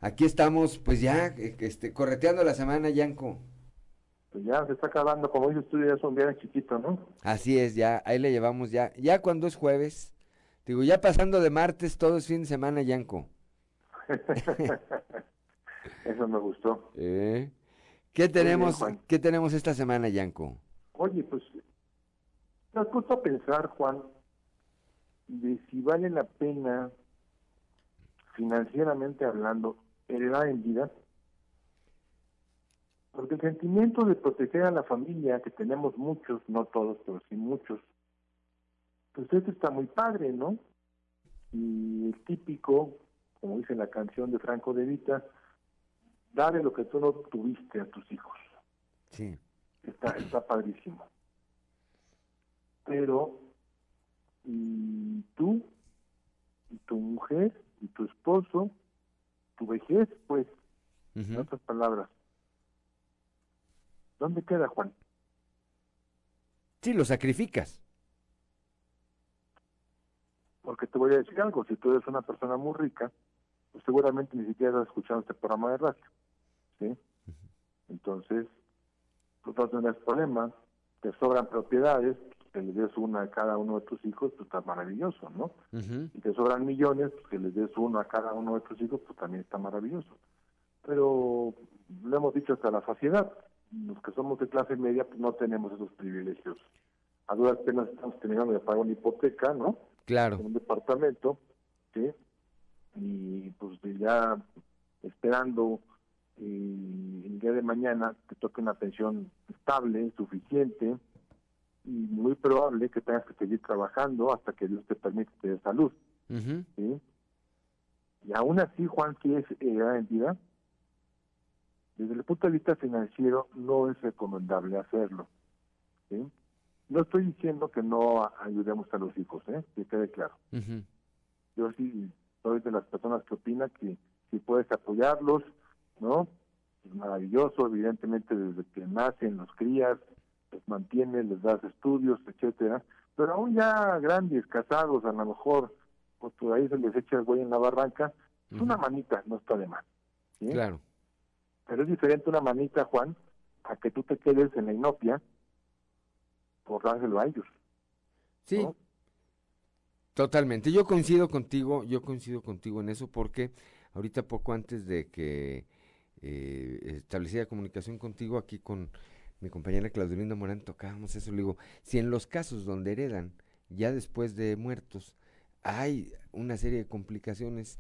Aquí estamos, pues ya, eh, este, correteando la semana, Yanko. Pues ya se está acabando, como dices tú, ya es un día chiquito, ¿no? Así es, ya, ahí le llevamos ya. Ya cuando es jueves, digo, ya pasando de martes, todo es fin de semana, Yanko. [laughs] Eso me gustó. ¿Eh? ¿Qué tenemos, ¿Qué tenemos esta semana, Yanko? Oye, pues, me has puesto a pensar, Juan, de si vale la pena, financieramente hablando, heredar en vida. Porque el sentimiento de proteger a la familia, que tenemos muchos, no todos, pero sí muchos, pues esto está muy padre, ¿no? Y el típico, como dice la canción de Franco de Vita, dale lo que tú no tuviste a tus hijos. Sí. Está, está padrísimo. Pero, y tú, y tu mujer, y tu esposo, tu vejez, pues, en otras palabras, ¿dónde queda Juan? Sí, lo sacrificas. Porque te voy a decir algo, si tú eres una persona muy rica, pues seguramente ni siquiera has escuchado este programa de radio. ¿sí? Entonces, tú no tienes problema, te sobran propiedades, que le des una a cada uno de tus hijos, pues está maravilloso, ¿no? Y te sobran millones, pues que les des uno a cada uno de tus hijos, pues también está maravilloso. Pero lo hemos dicho hasta la saciedad, los que somos de clase media, pues no tenemos esos privilegios. A duras penas estamos teniendo de pagar una hipoteca, ¿no? Claro. En un departamento, ¿sí? Y pues ya esperando y el día de mañana te toque una pensión estable, suficiente, y muy probable que tengas que seguir trabajando hasta que Dios te permite tener salud. ¿sí? Y aún así, Juan, si es en vida, desde el punto de vista financiero no es recomendable hacerlo. ¿sí? No estoy diciendo que no ayudemos a los hijos, ¿eh? que quede claro. Yo sí soy de las personas que opinan que si puedes apoyarlos, ¿no? Es maravilloso, evidentemente desde que nacen los crías, los mantienes, les das estudios, etcétera, pero aún ya grandes, casados, a lo mejor, pues por ahí se les echa el güey en la barranca, es una manita, no está de. ¿sí? Claro. Pero es diferente una manita, Juan, a que tú te quedes en la inopia por dárselo a ellos. Sí. Totalmente. Yo coincido contigo, yo coincido contigo en eso porque ahorita poco antes de que eh, comunicación contigo aquí con mi compañera Claudelina Morán tocábamos eso, le digo, si en los casos donde heredan ya después de muertos hay una serie de complicaciones,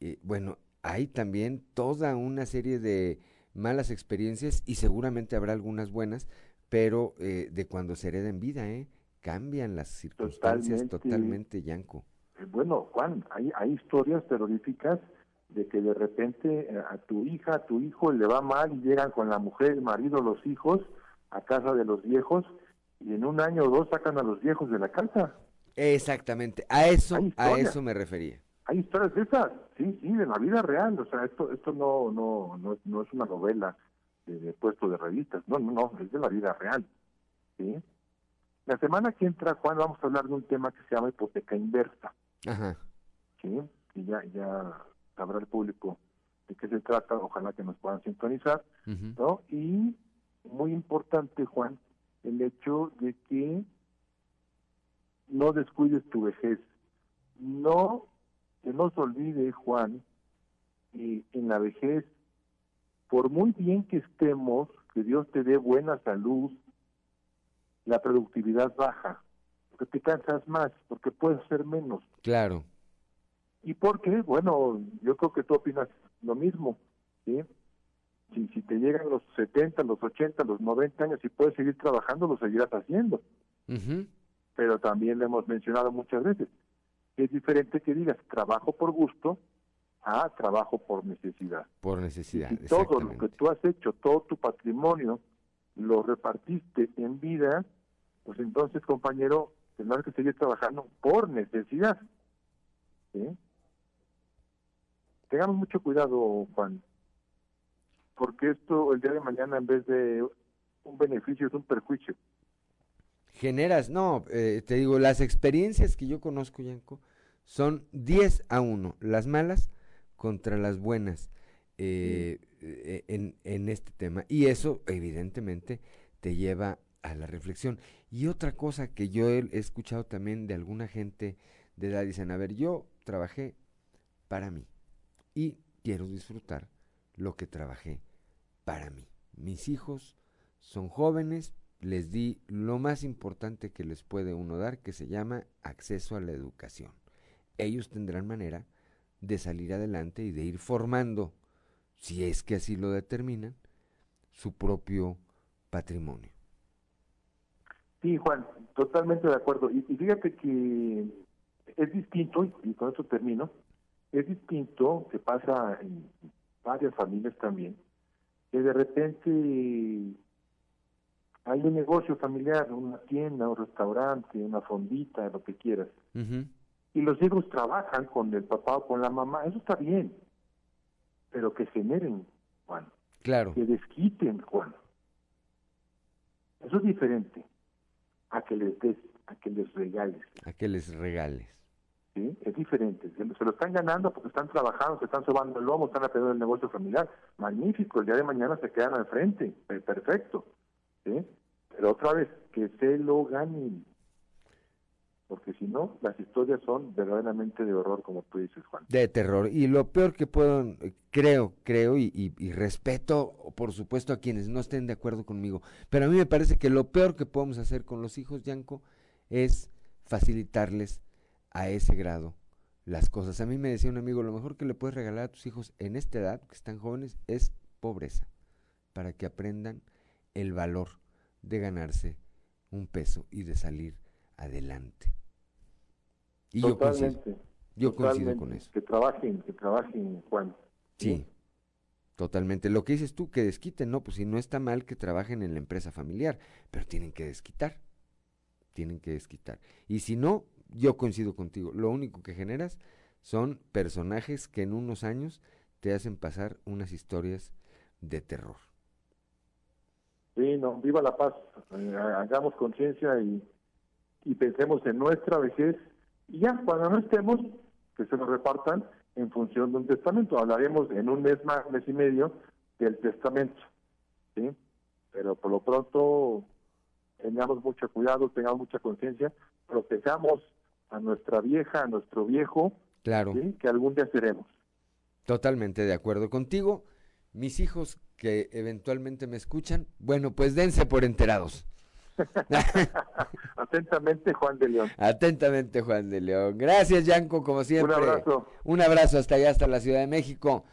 eh, bueno, hay también toda una serie de malas experiencias y seguramente habrá algunas buenas, pero eh, de cuando se hereda en vida, ¿eh? Cambian las circunstancias totalmente, totalmente Yanko. Eh, bueno, Juan, hay, hay historias terroríficas de que de repente eh, a tu hija, a tu hijo le va mal y llegan con la mujer, el marido, los hijos a casa de los viejos y en un año o dos sacan a los viejos de la casa. Exactamente, a eso, a eso me refería. Hay historias de esas, sí, sí, de la vida real, o sea, esto esto no no no, no es una novela de, de puesto de revistas, no, no, no, es de la vida real, ¿sí? La semana que entra, Juan, vamos a hablar de un tema que se llama hipoteca inversa. Ajá. ¿Sí? Y ya, ya sabrá el público de qué se trata, ojalá que nos puedan sintonizar, ¿no? Y muy importante, Juan, el hecho de que no descuides tu vejez. No, que no se olvide, Juan, que en la vejez, por muy bien que estemos, que Dios te dé buena salud, la productividad baja, porque te cansas más, porque puedes ser menos. Claro. ¿Y por qué? Bueno, yo creo que tú opinas lo mismo, ¿sí? Si, si te llegan los 70, los 80, los 90 años y puedes seguir trabajando, lo seguirás haciendo. Pero también lo hemos mencionado muchas veces. Es diferente que digas trabajo por gusto a trabajo por necesidad. Por necesidad. Y todo lo que tú has hecho, todo tu patrimonio, lo repartiste en vida, pues entonces, compañero, tendrás que seguir trabajando por necesidad. Tengamos mucho cuidado, Juan, porque esto el día de mañana en vez de un beneficio es un perjuicio. Generas, no, eh, te digo, las experiencias que yo conozco, Yanko, son 10 a 1, las malas contra las buenas eh, eh, en, en este tema. Y eso, evidentemente, te lleva a la reflexión. Y otra cosa que yo he, escuchado también de alguna gente de edad, dicen, a ver, yo trabajé para mí y quiero disfrutar lo que trabajé para mí. Mis hijos son jóvenes, les di lo más importante que les puede uno dar, que se llama acceso a la educación. Ellos tendrán manera de salir adelante y de ir formando, si es que así lo determinan, su propio patrimonio. Sí, Juan, totalmente de acuerdo. Y, fíjate que es distinto, y, con esto termino, es distinto que pasa en varias familias también, que de repente hay un negocio familiar, una tienda, un restaurante, una fondita, lo que quieras, y los hijos trabajan con el papá o con la mamá, eso está bien, pero que generen, Juan. Claro. Que desquiten, Juan. Eso es diferente a que les des, a que les regales. A que les regales. ¿Sí? Es diferente. Se, lo están ganando porque están trabajando, se están sobando el lomo, están aprendiendo el negocio familiar. Magnífico, el día de mañana se quedan al frente. Perfecto. ¿Sí? Pero otra vez, que se lo ganen porque si no, las historias son verdaderamente de horror, como tú dices, Juan. De terror. Y lo peor que puedo, creo, creo, y, respeto, por supuesto, a quienes no estén de acuerdo conmigo, pero a mí me parece que lo peor que podemos hacer con los hijos, Yanko, es facilitarles a ese grado las cosas. A mí me decía un amigo, lo mejor que le puedes regalar a tus hijos en esta edad, que están jóvenes, es pobreza, para que aprendan el valor de ganarse un peso y de salir adelante. Y yo coincido, yo coincido con eso. Que trabajen, que trabajen, Juan. Sí, totalmente. Lo que dices tú, que desquiten, no, pues si no está mal que trabajen en la empresa familiar, pero tienen que desquitar. Tienen que desquitar. Y si no, yo coincido contigo. Lo único que generas son personajes que en unos años te hacen pasar unas historias de terror. Sí, no, viva la paz. Eh, hagamos conciencia y, y pensemos en nuestra vejez y ya, cuando no estemos, que se nos repartan en función de un testamento. Hablaremos en un mes más, mes y medio, del testamento. ¿sí? Pero por lo pronto, tengamos mucho cuidado, tengamos mucha conciencia, protejamos a nuestra vieja, a nuestro viejo, claro. que algún día seremos. Totalmente de acuerdo contigo. Mis hijos que eventualmente me escuchan, bueno, pues dense por enterados. [laughs] Atentamente, Juan de León. Atentamente, Juan de León. Gracias, Yanko, como siempre. Un abrazo. Un abrazo hasta allá, hasta la Ciudad de México.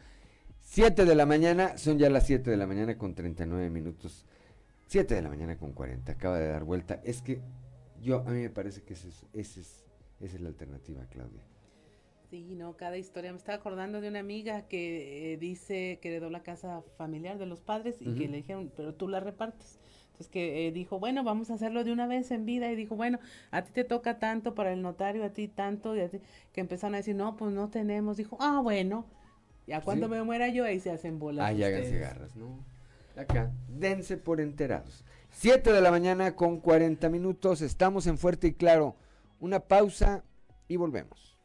Siete de la mañana, son ya las siete de la mañana con 39 minutos. Siete de la mañana con 40, acaba de dar vuelta. Es que yo, a mí me parece que ese es, ese es, esa es la alternativa, Claudia. Sí, no, cada historia. Me estaba acordando de una amiga que eh, dice que heredó la casa familiar de los padres y que le dijeron, pero tú la repartes es que eh, dijo, bueno, vamos a hacerlo de una vez en vida y dijo, bueno, a ti te toca tanto para el notario, a ti tanto, y a ti, que empezaron a decir, no, pues no tenemos, dijo, ah, bueno, ya cuando me muera yo ahí se hacen bolas. Ah, ya háganse garras, ¿no? Acá, dense por enterados. Siete de la mañana con 40 minutos, estamos en Fuerte y Claro. Una pausa y volvemos.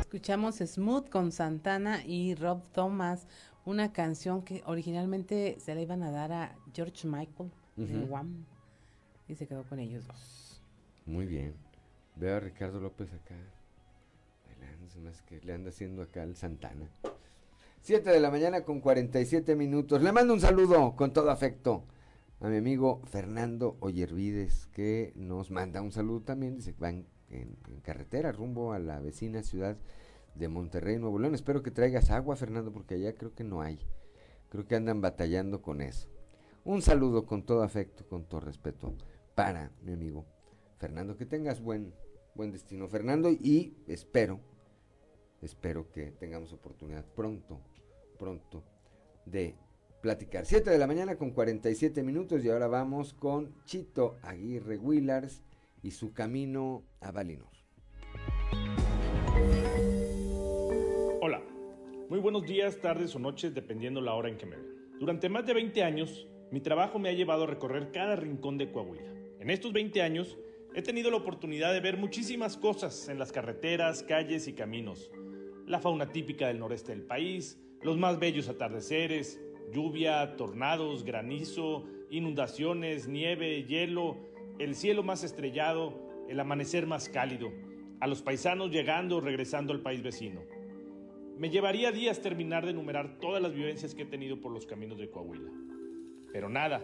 Escuchamos Smooth con Santana y Rob Thomas una canción que originalmente se la iban a dar a George Michael de Wham y se quedó con ellos dos. Muy bien. Veo a Ricardo López acá. Más que le anda haciendo acá el Santana. Siete de la mañana con 47 minutos. Le mando un saludo con todo afecto a mi amigo Fernando Oyervides, que nos manda un saludo también. Dice que van en carretera rumbo a la vecina ciudad de Monterrey, Nuevo León. Espero que traigas agua, Fernando, porque allá creo que no hay. Creo que andan batallando con eso. Un saludo con todo afecto, con todo respeto para mi amigo Fernando. Que tengas buen, buen destino, Fernando, y espero, espero que tengamos oportunidad pronto, pronto de platicar. 7 de la mañana con 47 minutos y ahora vamos con Chito Aguirre Willars y su camino a Valinor. Muy buenos días, tardes o noches, dependiendo la hora en que me ven. Durante más de 20 años, mi trabajo me ha llevado a recorrer cada rincón de Coahuila. En estos 20 años, he tenido la oportunidad de ver muchísimas cosas en las carreteras, calles y caminos. La fauna típica del noreste del país, los más bellos atardeceres, lluvia, tornados, granizo, inundaciones, nieve, hielo, el cielo más estrellado, el amanecer más cálido, a los paisanos llegando o regresando al país vecino. Me llevaría días terminar de enumerar todas las vivencias que he tenido por los caminos de Coahuila. Pero nada,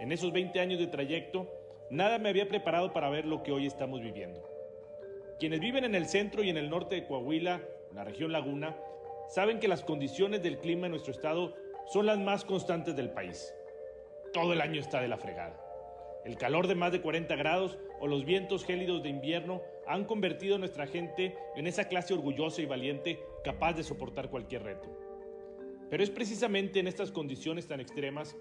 en esos 20 años de trayecto, nada me había preparado para ver lo que hoy estamos viviendo. Quienes viven en el centro y en el norte de Coahuila, la región Laguna, saben que las condiciones del clima en nuestro estado son las más constantes del país. Todo el año está de la fregada. El calor de más de 40 grados o los vientos gélidos de invierno han convertido a nuestra gente en esa clase orgullosa y valiente capaz de soportar cualquier reto. Pero es precisamente en estas condiciones tan extremas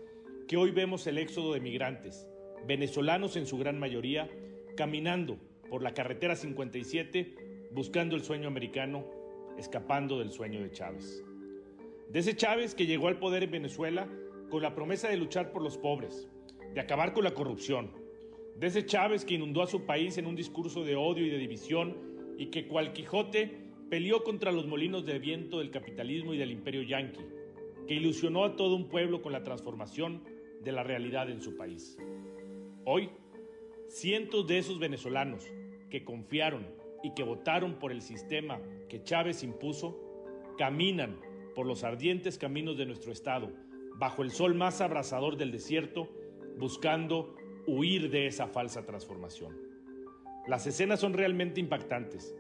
que hoy vemos el éxodo de migrantes, venezolanos en su gran mayoría, caminando por la carretera 57 buscando el sueño americano escapando del sueño de Chávez. De ese Chávez que llegó al poder en Venezuela con la promesa de luchar por los pobres, de acabar con la corrupción. De ese Chávez que inundó a su país en un discurso de odio y de división y que cual Quijote peleó contra los molinos de viento del capitalismo y del imperio yanqui, que ilusionó a todo un pueblo con la transformación de la realidad en su país. Hoy, cientos de esos venezolanos que confiaron y que votaron por el sistema que Chávez impuso, caminan por los ardientes caminos de nuestro Estado, bajo el sol más abrasador del desierto, buscando huir de esa falsa transformación. Las escenas son realmente impactantes.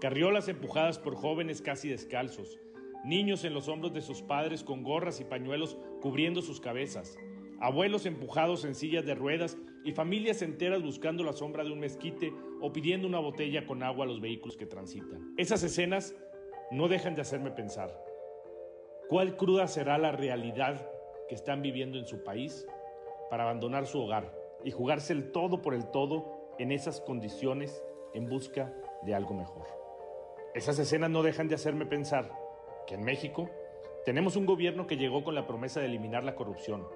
Carriolas empujadas por jóvenes casi descalzos, niños en los hombros de sus padres con gorras y pañuelos cubriendo sus cabezas, abuelos empujados en sillas de ruedas y familias enteras buscando la sombra de un mezquite o pidiendo una botella con agua a los vehículos que transitan. Esas escenas no dejan de hacerme pensar, ¿cuál cruda será la realidad que están viviendo en su país para abandonar su hogar y jugarse el todo por el todo en esas condiciones en busca de algo mejor? Esas escenas no dejan de hacerme pensar que en México tenemos un gobierno que llegó con la promesa de eliminar la corrupción,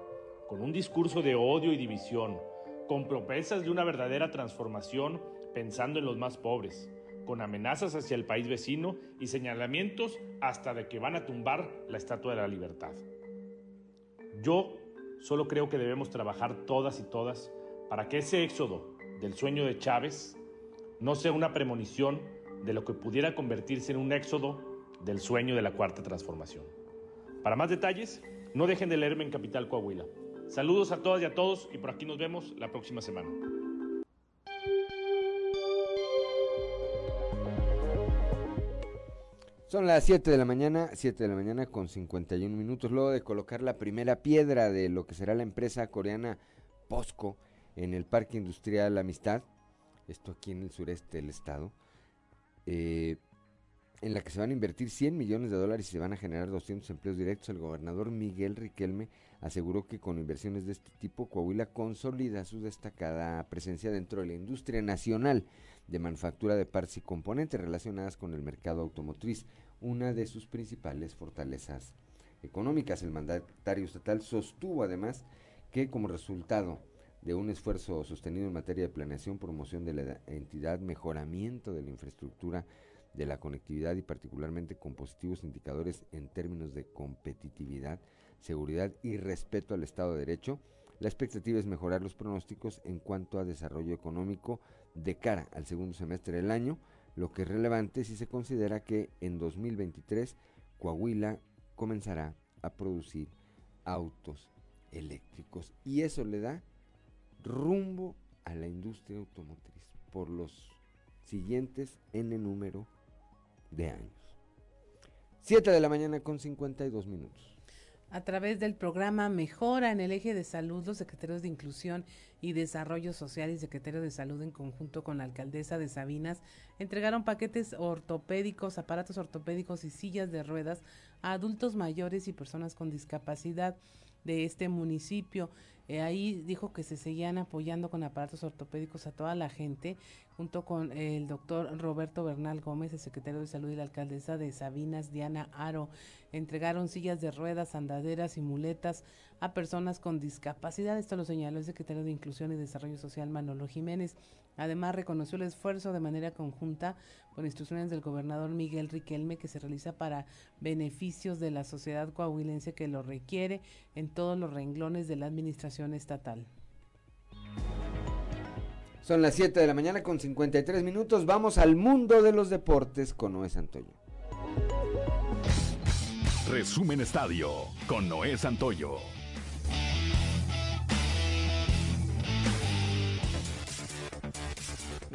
con un discurso de odio y división, con promesas de una verdadera transformación pensando en los más pobres, con amenazas hacia el país vecino y señalamientos hasta de que van a tumbar la Estatua de la Libertad. Yo solo creo que debemos trabajar todas y todas para que ese éxodo del sueño de Chávez no sea una premonición de lo que pudiera convertirse en un éxodo del sueño de la cuarta transformación. Para más detalles, no dejen de leerme en Capital Coahuila. Saludos a todas y a todos y por aquí nos vemos la próxima semana. Son las 7 de la mañana, 7 de la mañana con 51 minutos, luego de colocar la primera piedra de lo que será la empresa coreana POSCO en el Parque Industrial Amistad, esto aquí en el sureste del estado. Eh, en la que se van a invertir 100 millones de dólares y se van a generar 200 empleos directos, el gobernador Miguel Riquelme aseguró que con inversiones de este tipo Coahuila consolida su destacada presencia dentro de la industria nacional de manufactura de partes y componentes relacionadas con el mercado automotriz, una de sus principales fortalezas económicas. El mandatario estatal sostuvo además que como resultado de un esfuerzo sostenido en materia de planeación, promoción de la entidad, mejoramiento de la infraestructura, de la conectividad y particularmente con positivos indicadores en términos de competitividad, seguridad y respeto al Estado de Derecho, la expectativa es mejorar los pronósticos en cuanto a desarrollo económico de cara al segundo semestre del año, lo que es relevante si se considera que en 2023 Coahuila comenzará a producir autos eléctricos. Y eso le da rumbo a la industria automotriz por los siguientes n número de años. 7 de la mañana con 52 minutos. A través del programa Mejora en el eje de salud, los secretarios de Inclusión y Desarrollo Social y secretario de Salud en conjunto con la alcaldesa de Sabinas entregaron paquetes ortopédicos, aparatos ortopédicos y sillas de ruedas a adultos mayores y personas con discapacidad de este municipio. Eh, ahí dijo que se seguían apoyando con aparatos ortopédicos a toda la gente, junto con el doctor Roberto Bernal Gómez, el secretario de Salud y la alcaldesa de Sabinas, Diana Aro. Entregaron sillas de ruedas, andaderas y muletas a personas con discapacidad. Esto lo señaló el secretario de Inclusión y Desarrollo Social, Manolo Jiménez. Además, reconoció el esfuerzo de manera conjunta con instrucciones del gobernador Miguel Riquelme que se realiza para beneficios de la sociedad coahuilense que lo requiere en todos los renglones de la administración estatal. Son las 7 de la mañana con 53 minutos. Vamos al mundo de los deportes con Noé Santoyo. Resumen Estadio con Noé Santoyo.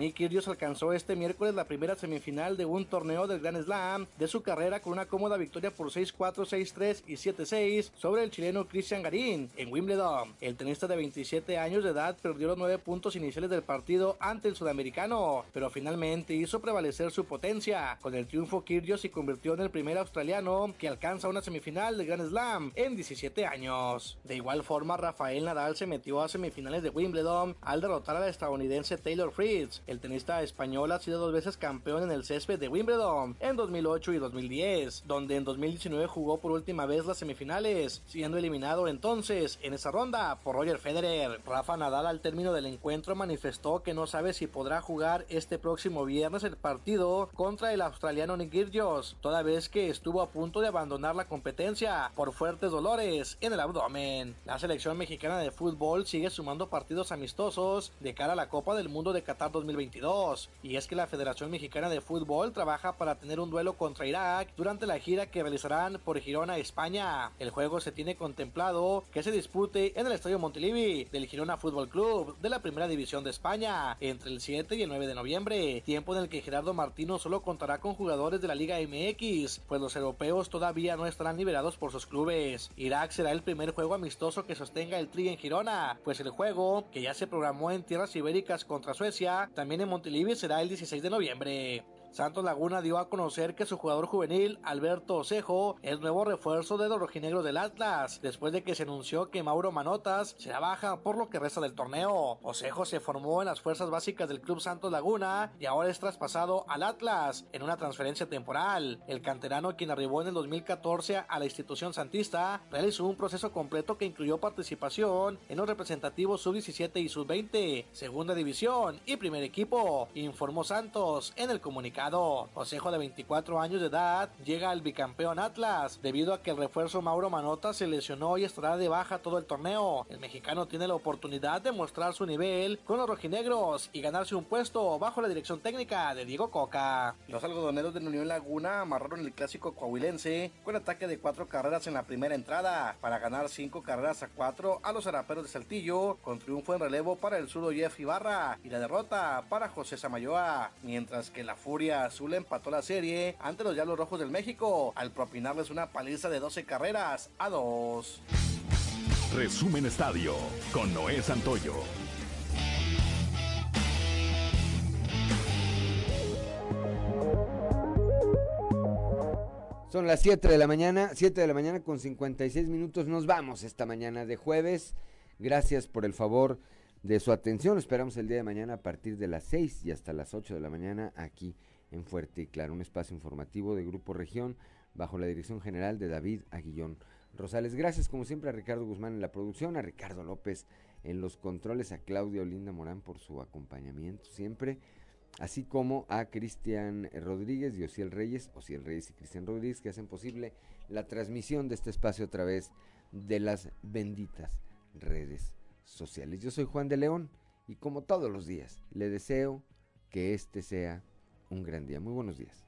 Nick Kyrgios alcanzó este miércoles la primera semifinal de un torneo del Grand Slam de su carrera con una cómoda victoria por 6-4, 6-3 y 7-6 sobre el chileno Christian Garín en Wimbledon. El tenista de 27 años de edad perdió los nueve puntos iniciales del partido ante el sudamericano, pero finalmente hizo prevalecer su potencia. Con el triunfo Kyrgios se convirtió en el primer australiano que alcanza una semifinal del Grand Slam en 17 años. De igual forma, Rafael Nadal se metió a semifinales de Wimbledon al derrotar al estadounidense Taylor Fritz. El tenista español ha sido dos veces campeón en el césped de Wimbledon en 2008 y 2010, donde en 2019 jugó por última vez las semifinales, siendo eliminado entonces en esa ronda por Roger Federer. Rafa Nadal al término del encuentro manifestó que no sabe si podrá jugar este próximo viernes el partido contra el australiano Nick Kyrgios, toda vez que estuvo a punto de abandonar la competencia por fuertes dolores en el abdomen. La selección mexicana de fútbol sigue sumando partidos amistosos de cara a la Copa del Mundo de Qatar 2022 y es que la Federación Mexicana de Fútbol trabaja para tener un duelo contra Irak durante la gira que realizarán por Girona, España. El juego se tiene contemplado que se dispute en el Estadio Montilivi del Girona Fútbol Club de la Primera División de España entre el 7 y el 9 de noviembre, tiempo en el que Gerardo Martino solo contará con jugadores de la Liga MX, pues los europeos todavía no estarán liberados por sus clubes. Irak será el primer juego amistoso que sostenga el Tri en Girona, pues el juego, que ya se programó en tierras ibéricas contra Suecia, también en Montilivi será el 16 de noviembre. Santos Laguna dio a conocer que su jugador juvenil, Alberto Osejo, es nuevo refuerzo de los rojinegros del Atlas, después de que se anunció que Mauro Manotas será baja por lo que resta del torneo. Osejo se formó en las fuerzas básicas del Club Santos Laguna y ahora es traspasado al Atlas en una transferencia temporal. El canterano, quien arribó en el 2014 a la institución santista, realizó un proceso completo que incluyó participación en los representativos sub-17 y sub-20, segunda división y primer equipo, informó Santos en el comunicado. Osejo de 24 años de edad llega al bicampeón Atlas debido a que el refuerzo Mauro Manota se lesionó y estará de baja todo el torneo. El mexicano tiene la oportunidad de mostrar su nivel con los rojinegros y ganarse un puesto bajo la dirección técnica de Diego Coca. Los algodoneros de Unión Laguna amarraron el clásico coahuilense con ataque de cuatro carreras en la primera entrada para ganar cinco carreras a cuatro a los araperos de Saltillo con triunfo en relevo para el surdo Jeff Ibarra y la derrota para José Samayoa, mientras que la Furia Azul empató la serie ante los Diablos Rojos del México al propinarles una paliza de 12 carreras a 2. Resumen Estadio con Noé Santoyo. Son las 7 de la mañana, 7 de la mañana con 56 minutos. Nos vamos esta mañana de jueves. Gracias por el favor de su atención. esperamos el día de mañana a partir de las 6 y hasta las 8 de la mañana aquí en Fuerte y Claro, un espacio informativo de Grupo Región bajo la dirección general de David Aguillón Rosales. Gracias como siempre a Ricardo Guzmán en la producción, a Ricardo López en los controles, a Claudia Olinda Morán por su acompañamiento siempre, así como a Cristian Rodríguez y Ociel Reyes, Ociel Reyes y Cristian Rodríguez que hacen posible la transmisión de este espacio a través de las benditas redes sociales. Yo soy Juan de León y como todos los días le deseo que este sea un gran día. Muy buenos días.